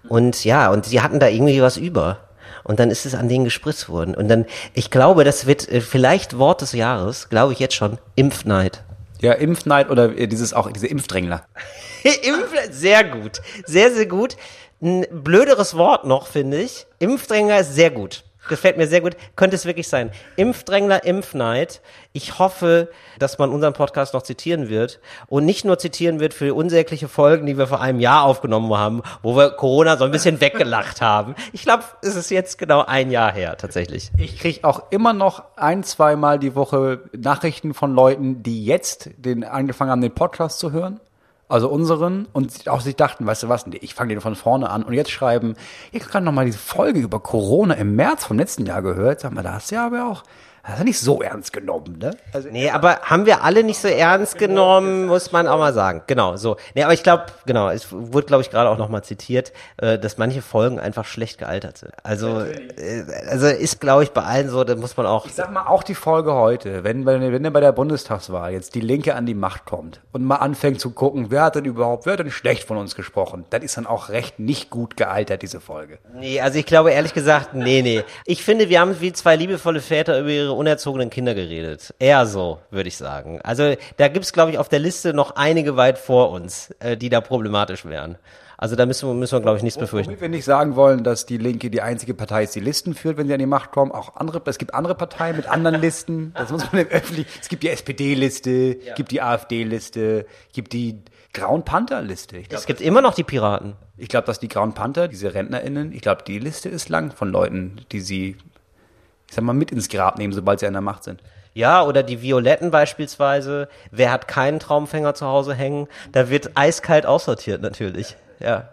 [SPEAKER 1] Und ja, und sie hatten da irgendwie was über. Und dann ist es an denen gespritzt worden. Und dann, ich glaube, das wird äh, vielleicht Wort des Jahres, glaube ich jetzt schon, Impfneid.
[SPEAKER 2] Ja, Impfneid oder äh, dieses auch diese Impfdrängler. (laughs)
[SPEAKER 1] Impf sehr gut. Sehr, sehr gut. Ein blöderes Wort noch, finde ich. Impfdrängler ist sehr gut. Gefällt mir sehr gut. Könnte es wirklich sein. Impfdrängler, Impfneid. Ich hoffe, dass man unseren Podcast noch zitieren wird. Und nicht nur zitieren wird für unsägliche Folgen, die wir vor einem Jahr aufgenommen haben, wo wir Corona so ein bisschen (laughs) weggelacht haben. Ich glaube, es ist jetzt genau ein Jahr her, tatsächlich.
[SPEAKER 2] Ich krieg auch immer noch ein, zweimal die Woche Nachrichten von Leuten, die jetzt den angefangen haben, den Podcast zu hören. Also unseren. Und auch sich dachten, weißt du was, ich fange den von vorne an und jetzt schreiben, ich habe gerade noch mal diese Folge über Corona im März vom letzten Jahr gehört, sag mal, da hast du ja aber auch, das ist ja nicht so ernst genommen, ne? Also
[SPEAKER 1] Nee, aber haben wir alle nicht so ernst genommen, muss man auch mal sagen. Genau, so. Nee, aber ich glaube, genau, es wurde, glaube ich, gerade auch nochmal zitiert, äh, dass manche Folgen einfach schlecht gealtert sind. Also, äh, also ist, glaube ich, bei allen so, da muss man auch.
[SPEAKER 2] Ich sag mal, auch die Folge heute, wenn, wenn, wenn bei der Bundestagswahl jetzt die Linke an die Macht kommt und mal anfängt zu gucken, wer hat denn überhaupt, wer hat denn schlecht von uns gesprochen, dann ist dann auch recht nicht gut gealtert, diese Folge.
[SPEAKER 1] Nee, also ich glaube ehrlich gesagt, nee, nee. Ich finde, wir haben wie zwei liebevolle Väter über ihre unerzogenen Kinder geredet. Eher so, würde ich sagen. Also da gibt's, glaube ich, auf der Liste noch einige weit vor uns, äh, die da problematisch wären. Also da müssen wir, müssen wir glaube ich, nichts befürchten.
[SPEAKER 2] Womit wir nicht sagen wollen, dass die Linke die einzige Partei ist, die Listen führt, wenn sie an die Macht kommen. Auch andere, es gibt andere Parteien mit anderen (laughs) Listen. Das muss man im öffentlich. Es gibt die SPD-Liste, gibt die AfD-Liste, gibt die Grauen Panther-Liste. Glaube,
[SPEAKER 1] Es gibt immer noch die Piraten.
[SPEAKER 2] ich glaub, dass die Grauen Panther, diese RentnerInnen, ich glaube, die Liste ist lang von Leuten, die sie, ich sag mal, mit ins Grab nehmen, sobald sie an der Macht sind.
[SPEAKER 1] Ja, oder die Violetten beispielsweise. Wer hat keinen Traumfänger zu Hause hängen? Da wird eiskalt aussortiert natürlich. Ja.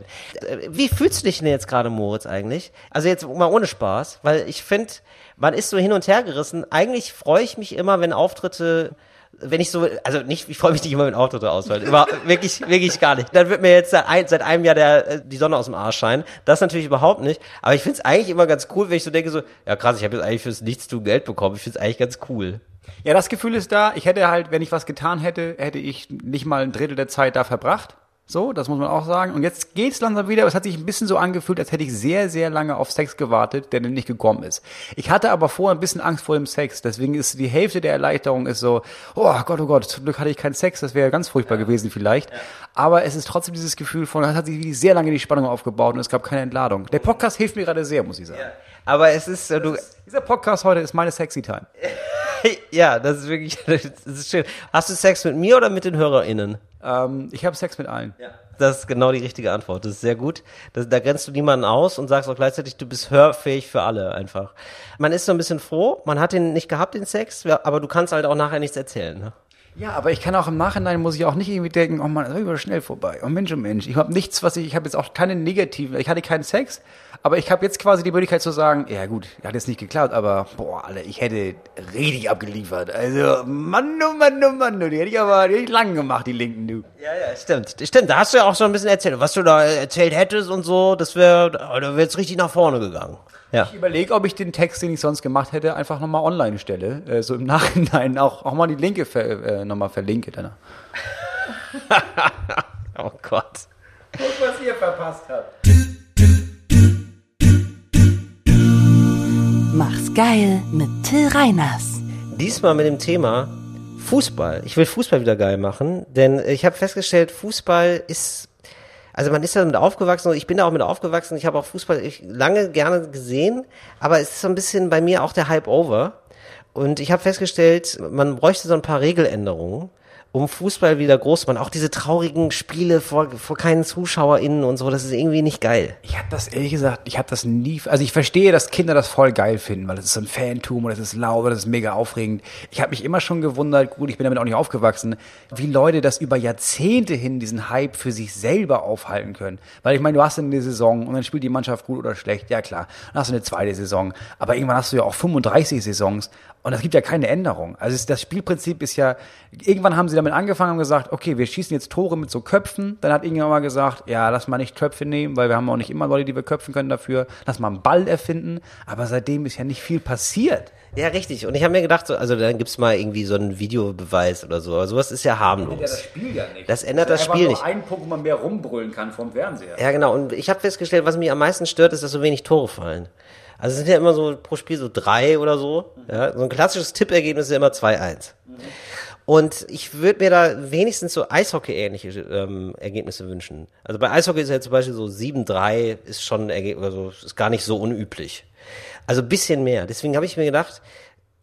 [SPEAKER 1] Wie fühlst du dich denn jetzt gerade, Moritz, eigentlich? Also jetzt mal ohne Spaß, weil ich finde, man ist so hin und her gerissen. Eigentlich freue ich mich immer, wenn Auftritte wenn ich so, also nicht, ich freue mich nicht immer, wenn Auftritte ausfallen. Über, wirklich, wirklich gar nicht. Dann wird mir jetzt seit, ein, seit einem Jahr der, äh, die Sonne aus dem Arsch scheinen. Das natürlich überhaupt nicht. Aber ich finde es eigentlich immer ganz cool, wenn ich so denke, so, ja krass, ich habe jetzt eigentlich fürs Nichtstun Geld bekommen. Ich finde es eigentlich ganz cool.
[SPEAKER 2] Ja, das Gefühl ist da. Ich hätte halt, wenn ich was getan hätte, hätte ich nicht mal ein Drittel der Zeit da verbracht. So, das muss man auch sagen. Und jetzt geht's langsam wieder. Es hat sich ein bisschen so angefühlt, als hätte ich sehr, sehr lange auf Sex gewartet, der dann nicht gekommen ist. Ich hatte aber vorher ein bisschen Angst vor dem Sex. Deswegen ist die Hälfte der Erleichterung ist so, oh Gott, oh Gott, zum Glück hatte ich keinen Sex. Das wäre ganz furchtbar gewesen vielleicht. Aber es ist trotzdem dieses Gefühl von, es hat sich wirklich sehr lange die Spannung aufgebaut und es gab keine Entladung. Der Podcast hilft mir gerade sehr, muss ich sagen.
[SPEAKER 1] Aber es ist, äh, du,
[SPEAKER 2] Dieser Podcast heute ist meine Sexy Time. (laughs)
[SPEAKER 1] ja, das ist wirklich, (laughs) das ist schön. Hast du Sex mit mir oder mit den HörerInnen?
[SPEAKER 2] Ähm, ich habe Sex mit allen.
[SPEAKER 1] Das ist genau die richtige Antwort. Das ist sehr gut. Das, da grenzt du niemanden aus und sagst auch gleichzeitig, du bist hörfähig für alle einfach. Man ist so ein bisschen froh, man hat den nicht gehabt, den Sex, ja, aber du kannst halt auch nachher nichts erzählen. Ne?
[SPEAKER 2] Ja, aber ich kann auch im Nachhinein muss ich auch nicht irgendwie denken, oh Mann, das war schnell vorbei. Oh Mensch, oh Mensch. Ich habe nichts, was ich, ich habe jetzt auch keine negativen, ich hatte keinen Sex, aber ich habe jetzt quasi die Möglichkeit zu sagen, ja gut, hat jetzt nicht geklappt, aber boah, Alter, ich hätte richtig abgeliefert. Also, Mann, oh Mann, oh Mann, du, die hätte ich aber die hätte ich lang gemacht, die linken, du.
[SPEAKER 1] Ja, ja, stimmt. Stimmt, da hast du ja auch schon ein bisschen erzählt. Was du da erzählt hättest und so, das wäre, da wäre jetzt richtig nach vorne gegangen. Ja.
[SPEAKER 2] Ich überlege, ob ich den Text, den ich sonst gemacht hätte, einfach nochmal online stelle. Äh, so im (laughs) Nachhinein auch, auch mal die Linke ver, äh, nochmal verlinke. Dann. (laughs)
[SPEAKER 1] Oh Gott.
[SPEAKER 2] Guck, was ihr verpasst habt.
[SPEAKER 3] Mach's geil mit Till Reiners.
[SPEAKER 1] Diesmal mit dem Thema Fußball. Ich will Fußball wieder geil machen, denn ich habe festgestellt, Fußball ist, also man ist damit aufgewachsen, ich bin da auch mit aufgewachsen, ich habe auch Fußball lange gerne gesehen, aber es ist so ein bisschen bei mir auch der Hype over. Und ich habe festgestellt, man bräuchte so ein paar Regeländerungen, um Fußball wieder groß zu machen. Auch diese traurigen Spiele vor, vor keinen ZuschauerInnen und so, das ist irgendwie nicht geil.
[SPEAKER 2] Ich habe das ehrlich gesagt, ich habe das nie, also ich verstehe, dass Kinder das voll geil finden, weil das ist so ein Fantum und das ist laut, das ist mega aufregend. Ich habe mich immer schon gewundert, gut, ich bin damit auch nicht aufgewachsen, wie Leute das über Jahrzehnte hin diesen Hype für sich selber aufhalten können. Weil ich meine, du hast dann eine Saison und dann spielt die Mannschaft gut oder schlecht, ja klar. Dann hast du eine zweite Saison, aber irgendwann hast du ja auch 35 Saisons und es gibt ja keine Änderung. Also das Spielprinzip ist ja, irgendwann haben sie damit angefangen und gesagt, okay, wir schießen jetzt Tore mit so Köpfen. Dann hat irgendjemand mal gesagt, ja, lass mal nicht Köpfe nehmen, weil wir haben auch nicht immer Leute, die wir köpfen können dafür. Lass mal einen Ball erfinden. Aber seitdem ist ja nicht viel passiert.
[SPEAKER 1] Ja, richtig. Und ich habe mir gedacht, so, also dann gibt's mal irgendwie so einen Videobeweis oder so. Aber sowas ist ja harmlos.
[SPEAKER 2] Spiel ja nicht.
[SPEAKER 1] Das ändert das Spiel nicht.
[SPEAKER 2] ein Punkt, wo man mehr rumbrüllen kann vom Fernseher.
[SPEAKER 1] Ja, genau. Und ich habe festgestellt, was mich am meisten stört, ist, dass so wenig Tore fallen. Also es sind ja immer so pro Spiel so drei oder so. Ja, so ein klassisches Tippergebnis ist ja immer 2-1. Und ich würde mir da wenigstens so Eishockey-ähnliche ähm, Ergebnisse wünschen. Also bei Eishockey ist ja zum Beispiel so 7-3 ist schon also ist gar nicht so unüblich. Also bisschen mehr. Deswegen habe ich mir gedacht,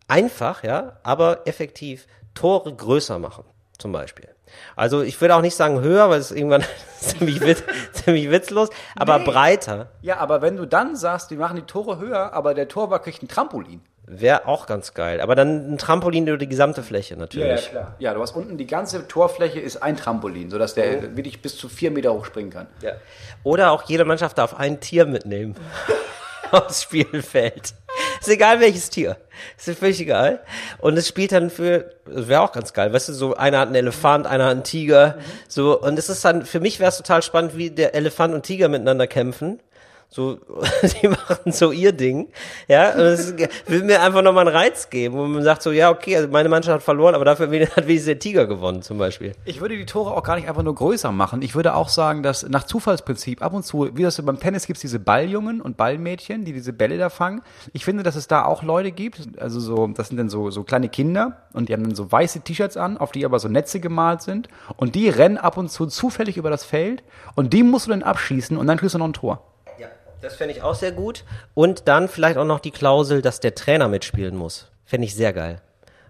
[SPEAKER 1] einfach, ja, aber effektiv Tore größer machen, zum Beispiel. Also ich würde auch nicht sagen höher, weil es irgendwann (laughs) ziemlich, witz, (laughs) ziemlich witzlos, aber
[SPEAKER 2] Nee.
[SPEAKER 1] breiter
[SPEAKER 2] Ja, aber wenn du dann sagst, die machen die Tore höher, aber der Torwart kriegt ein Trampolin.
[SPEAKER 1] wäre auch ganz geil. Aber dann ein Trampolin über die gesamte Fläche natürlich.
[SPEAKER 2] klar. Ja, du hast unten die ganze Torfläche ist ein Trampolin, sodass der wirklich bis zu vier Meter hoch springen kann.
[SPEAKER 1] Ja. Oder auch jede Mannschaft darf ein Tier mitnehmen (laughs) aufs Spielfeld. Ist egal welches Tier. Ist völlig egal. Und es spielt dann für, das wäre auch ganz geil, weißt du, so einer hat einen Elefant, einer hat einen Tiger, so, und es ist dann, für mich wäre es total spannend, wie der Elefant und Tiger miteinander kämpfen. So, (laughs) die machen so ihr Ding, ja, und das will mir einfach nochmal einen Reiz geben, wo man sagt so, ja, okay, also meine Mannschaft hat verloren, aber dafür (laughs) hat wenigstens der Tiger gewonnen, zum Beispiel.
[SPEAKER 2] Ich würde die Tore auch gar nicht einfach nur größer machen. Ich würde auch sagen, dass nach Zufallsprinzip ab und zu, wie das beim Tennis gibt es diese Balljungen und Ballmädchen, die diese Bälle da fangen. Ich finde, dass es da auch Leute gibt, also so, das sind dann so, so kleine Kinder und die haben dann so weiße T-Shirts an, auf die aber so Netze gemalt sind und die rennen ab und zu zufällig über das Feld und die musst du dann abschießen und dann kriegst du noch ein Tor.
[SPEAKER 1] Das fände ich auch sehr gut. Und dann vielleicht auch noch die Klausel, dass der Trainer mitspielen muss. Fände ich sehr geil.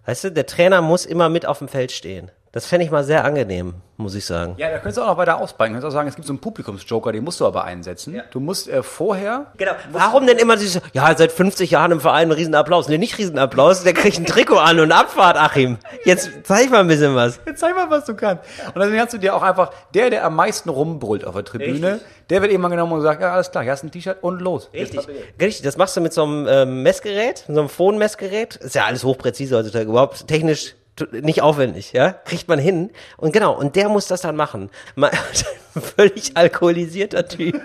[SPEAKER 1] Weißt du, der Trainer muss immer mit auf dem Feld stehen. Das fände ich mal sehr angenehm, muss ich sagen.
[SPEAKER 2] Ja, da könntest du auch noch weiter ausbreiten. Du könntest auch sagen, es gibt so einen Publikumsjoker, den musst du aber einsetzen. Du musst äh, vorher
[SPEAKER 1] Genau. Warum denn immer dieses, ja, seit 50 Jahren im Verein ein Riesenapplaus? Nee, nicht Riesenapplaus, der kriegt ein Trikot an und Abfahrt, Achim. Jetzt zeig mal ein bisschen was.
[SPEAKER 2] Jetzt zeig mal, was du kannst. Und dann kannst du dir auch einfach, der, der am meisten rumbrüllt auf der Tribüne, der wird irgendwann genommen und sagt, ja, alles klar, hier hast du ein T-Shirt und los.
[SPEAKER 1] Richtig. Richtig, das machst du mit so einem ähm, Messgerät, mit so einem Phone-Messgerät. Ist ja alles hochpräzise heutzutage, überhaupt technisch nicht aufwendig, ja? Kriegt man hin. Und genau, und der muss das dann machen. Mal, (laughs) völlig alkoholisierter Typ.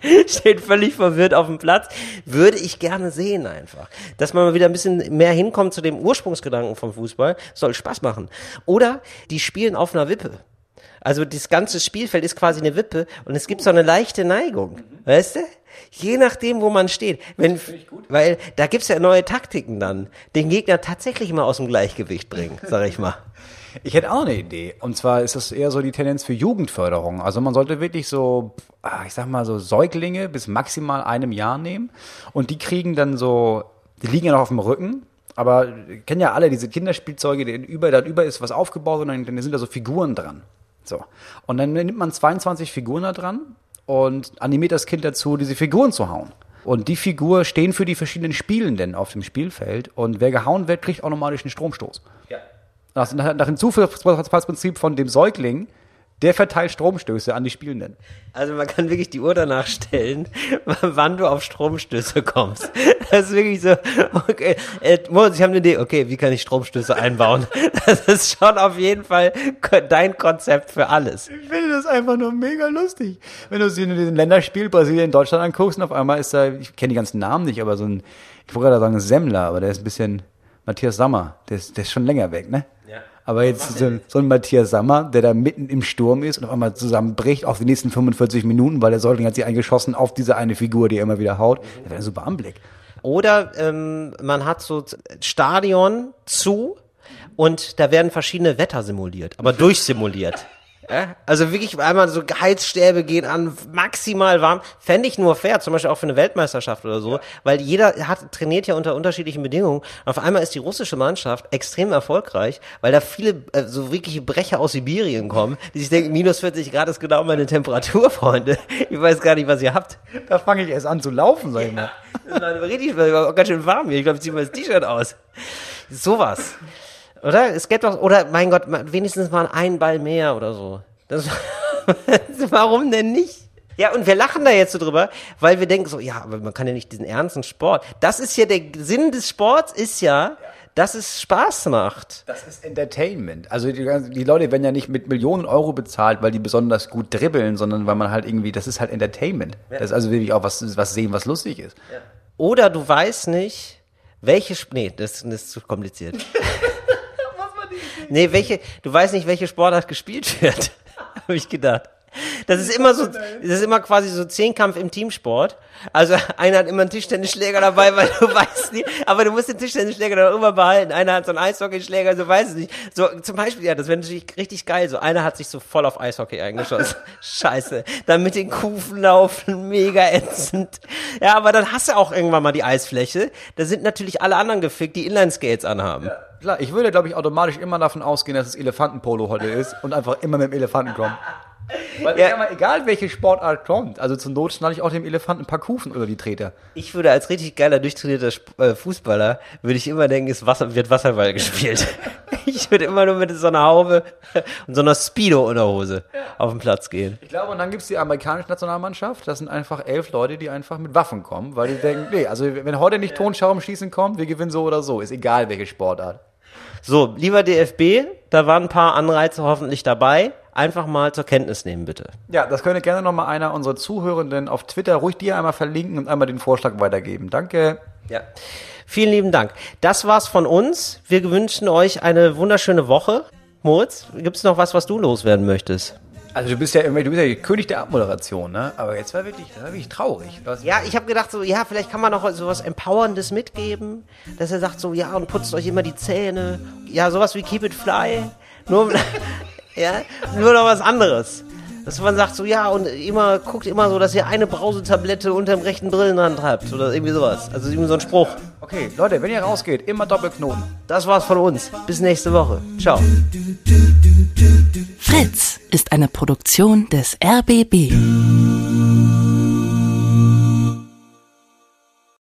[SPEAKER 1] (laughs) Steht völlig verwirrt auf dem Platz. Würde ich gerne sehen einfach. Dass man mal wieder ein bisschen mehr hinkommt zu dem Ursprungsgedanken vom Fußball. Soll Spaß machen. Oder die spielen auf einer Wippe. Also das ganze Spielfeld ist quasi eine Wippe und es gibt so eine leichte Neigung. Weißt du? Je nachdem, wo man steht. Wenn, weil da gibt's ja neue Taktiken dann. Den Gegner tatsächlich mal aus dem Gleichgewicht bringen, sag ich mal.
[SPEAKER 2] Ich hätte auch eine Idee. Und zwar ist das eher so die Tendenz für Jugendförderung. Also man sollte wirklich so, ah, ich sag mal so Säuglinge bis maximal einem Jahr nehmen. Und die kriegen dann so, die liegen ja noch auf dem Rücken. Aber kennen ja alle diese Kinderspielzeuge, die über, da über ist was aufgebaut und dann, dann sind da so Figuren dran. So. Und dann nimmt man 22 Figuren da dran und animiert das Kind dazu, diese Figuren zu hauen. Und die Figur stehen für die verschiedenen Spielenden auf dem Spielfeld. Und wer gehauen wird, kriegt automatisch einen Stromstoß.
[SPEAKER 1] Ja.
[SPEAKER 2] Nach, nach, nach dem Zufallsprinzip von dem Säugling, der verteilt Stromstöße an die Spielenden.
[SPEAKER 1] Also man kann wirklich die Uhr danach stellen, (laughs) wann du auf Stromstöße kommst. Das ist wirklich so, okay, äh, Moritz, ich habe eine Idee, okay, wie kann ich Stromstöße einbauen? Das ist schon auf jeden Fall dein Konzept für alles.
[SPEAKER 2] Ich finde das einfach nur mega lustig. Wenn du dir den Länderspiel Brasilien, Deutschland anguckst und auf einmal ist da, ich kenne die ganzen Namen nicht, aber so ein, ich wollte gerade sagen Semmler, aber der ist ein bisschen, Matthias Sammer, der ist, der ist schon länger weg, ne?
[SPEAKER 1] Ja.
[SPEAKER 2] Aber jetzt so, so ein Matthias Sammer, der da mitten im Sturm ist und auf einmal zusammenbricht auf die nächsten 45 Minuten, weil der Säugling hat sich eingeschossen auf diese eine Figur, die er immer wieder haut. Das wäre ein super Anblick.
[SPEAKER 1] Oder ähm, man hat so Stadion zu und da werden verschiedene Wetter simuliert, aber (laughs) durchsimuliert. Ja? Also wirklich einmal so Heizstäbe gehen an, maximal warm. Fände ich nur fair, zum Beispiel auch für eine Weltmeisterschaft oder so, weil jeder hat, trainiert ja unter unterschiedlichen Bedingungen. Auf einmal ist die russische Mannschaft extrem erfolgreich, weil da viele äh, so wirkliche Brecher aus Sibirien kommen, die sich denken, minus 40 Grad ist genau meine Temperatur, (laughs) Freunde. Ich weiß gar nicht, was ihr habt.
[SPEAKER 2] Da fange ich erst an zu laufen, sag ich mal.
[SPEAKER 1] Das war richtig, war auch ganz schön warm hier. Ich glaube, ich ziehe mal das T-Shirt aus. Sowas. Oder? Es gibt doch, oder mein Gott, wenigstens mal ein Ball mehr oder so. Das, (laughs) warum denn nicht? Ja, und wir lachen da jetzt so drüber, weil wir denken so, ja, aber man kann ja nicht diesen ernsten Sport. Das ist ja der Sinn des Sports ist ja, dass es Spaß macht.
[SPEAKER 2] Das ist Entertainment. Also die, die Leute werden ja nicht mit Millionen Euro bezahlt, weil die besonders gut dribbeln, sondern weil man halt irgendwie, das ist halt Entertainment. Das ist also wirklich auch was, was sehen, was lustig ist.
[SPEAKER 1] Oder du weißt nicht, welche, Sp- nee, das, das ist zu kompliziert. (laughs) nee, welche, du weißt nicht, welche Sportart gespielt wird, (laughs) habe ich gedacht. Das ist immer so, das ist immer quasi so Zehnkampf im Teamsport. Also (laughs) einer hat immer einen Tischtennisschläger dabei, weil du (laughs) weißt nicht, aber du musst den Tischtennisschläger dann immer behalten. Einer hat so einen Eishockeyschläger, du weißt es nicht. So zum Beispiel, ja, das wäre natürlich richtig geil. So einer hat sich so voll auf Eishockey eingeschossen. (laughs) Scheiße. Dann mit den Kufen laufen, mega ätzend. Ja, aber dann hast du auch irgendwann mal die Eisfläche. Da sind natürlich alle anderen gefickt, die Inlineskates anhaben.
[SPEAKER 2] Klar, ich würde, glaube ich, automatisch immer davon ausgehen, dass es Elefantenpolo heute ist und einfach immer mit dem Elefanten kommen. Weil
[SPEAKER 1] Ja.
[SPEAKER 2] ja. mal, egal welche Sportart kommt, also zur Not schnalle ich auch dem Elefanten ein paar Kufen über die Treter.
[SPEAKER 1] Ich würde als richtig geiler, durchtrainierter äh, Fußballer, würde ich immer denken, es Wasser, wird Wasserball gespielt. (laughs) ich würde immer nur mit so einer Haube und so einer Speedo-Unterhose auf den Platz gehen.
[SPEAKER 2] Ich glaube, und dann gibt's die amerikanische Nationalmannschaft, das sind einfach elf Leute, die einfach mit Waffen kommen, weil die denken, nee, also wenn heute nicht Tonschaumschießen kommt, wir gewinnen so oder so, ist egal welche Sportart.
[SPEAKER 1] So, lieber DFB, da waren ein paar Anreize hoffentlich dabei. Einfach mal zur Kenntnis nehmen, bitte.
[SPEAKER 2] Ja, das könnte gerne nochmal einer unserer Zuhörenden auf Twitter ruhig dir einmal verlinken und einmal den Vorschlag weitergeben. Danke.
[SPEAKER 1] Ja. Vielen lieben Dank. Das war's von uns. Wir wünschen euch eine wunderschöne Woche. Moritz, gibt's noch was, was du loswerden möchtest?
[SPEAKER 2] Also du bist ja irgendwie, du bist ja König der Abmoderation, ne? Aber jetzt war wirklich, das war wirklich traurig.
[SPEAKER 1] Ja, ich habe gedacht, so, ja, vielleicht kann man noch so was Empowerndes mitgeben, dass er sagt so, ja, und putzt euch immer die Zähne. Ja, sowas wie Keep It Fly. Nur, ja, nur noch was anderes. Dass man sagt so, ja, und immer, guckt immer so, dass ihr eine Brausetablette unterm rechten Brillenrand habt oder irgendwie sowas. Also irgendwie so ein Spruch.
[SPEAKER 2] Okay, Leute, wenn ihr rausgeht, immer Doppelknoten.
[SPEAKER 1] Das war's von uns. Bis nächste Woche. Ciao.
[SPEAKER 3] Fritz ist eine Produktion des RBB.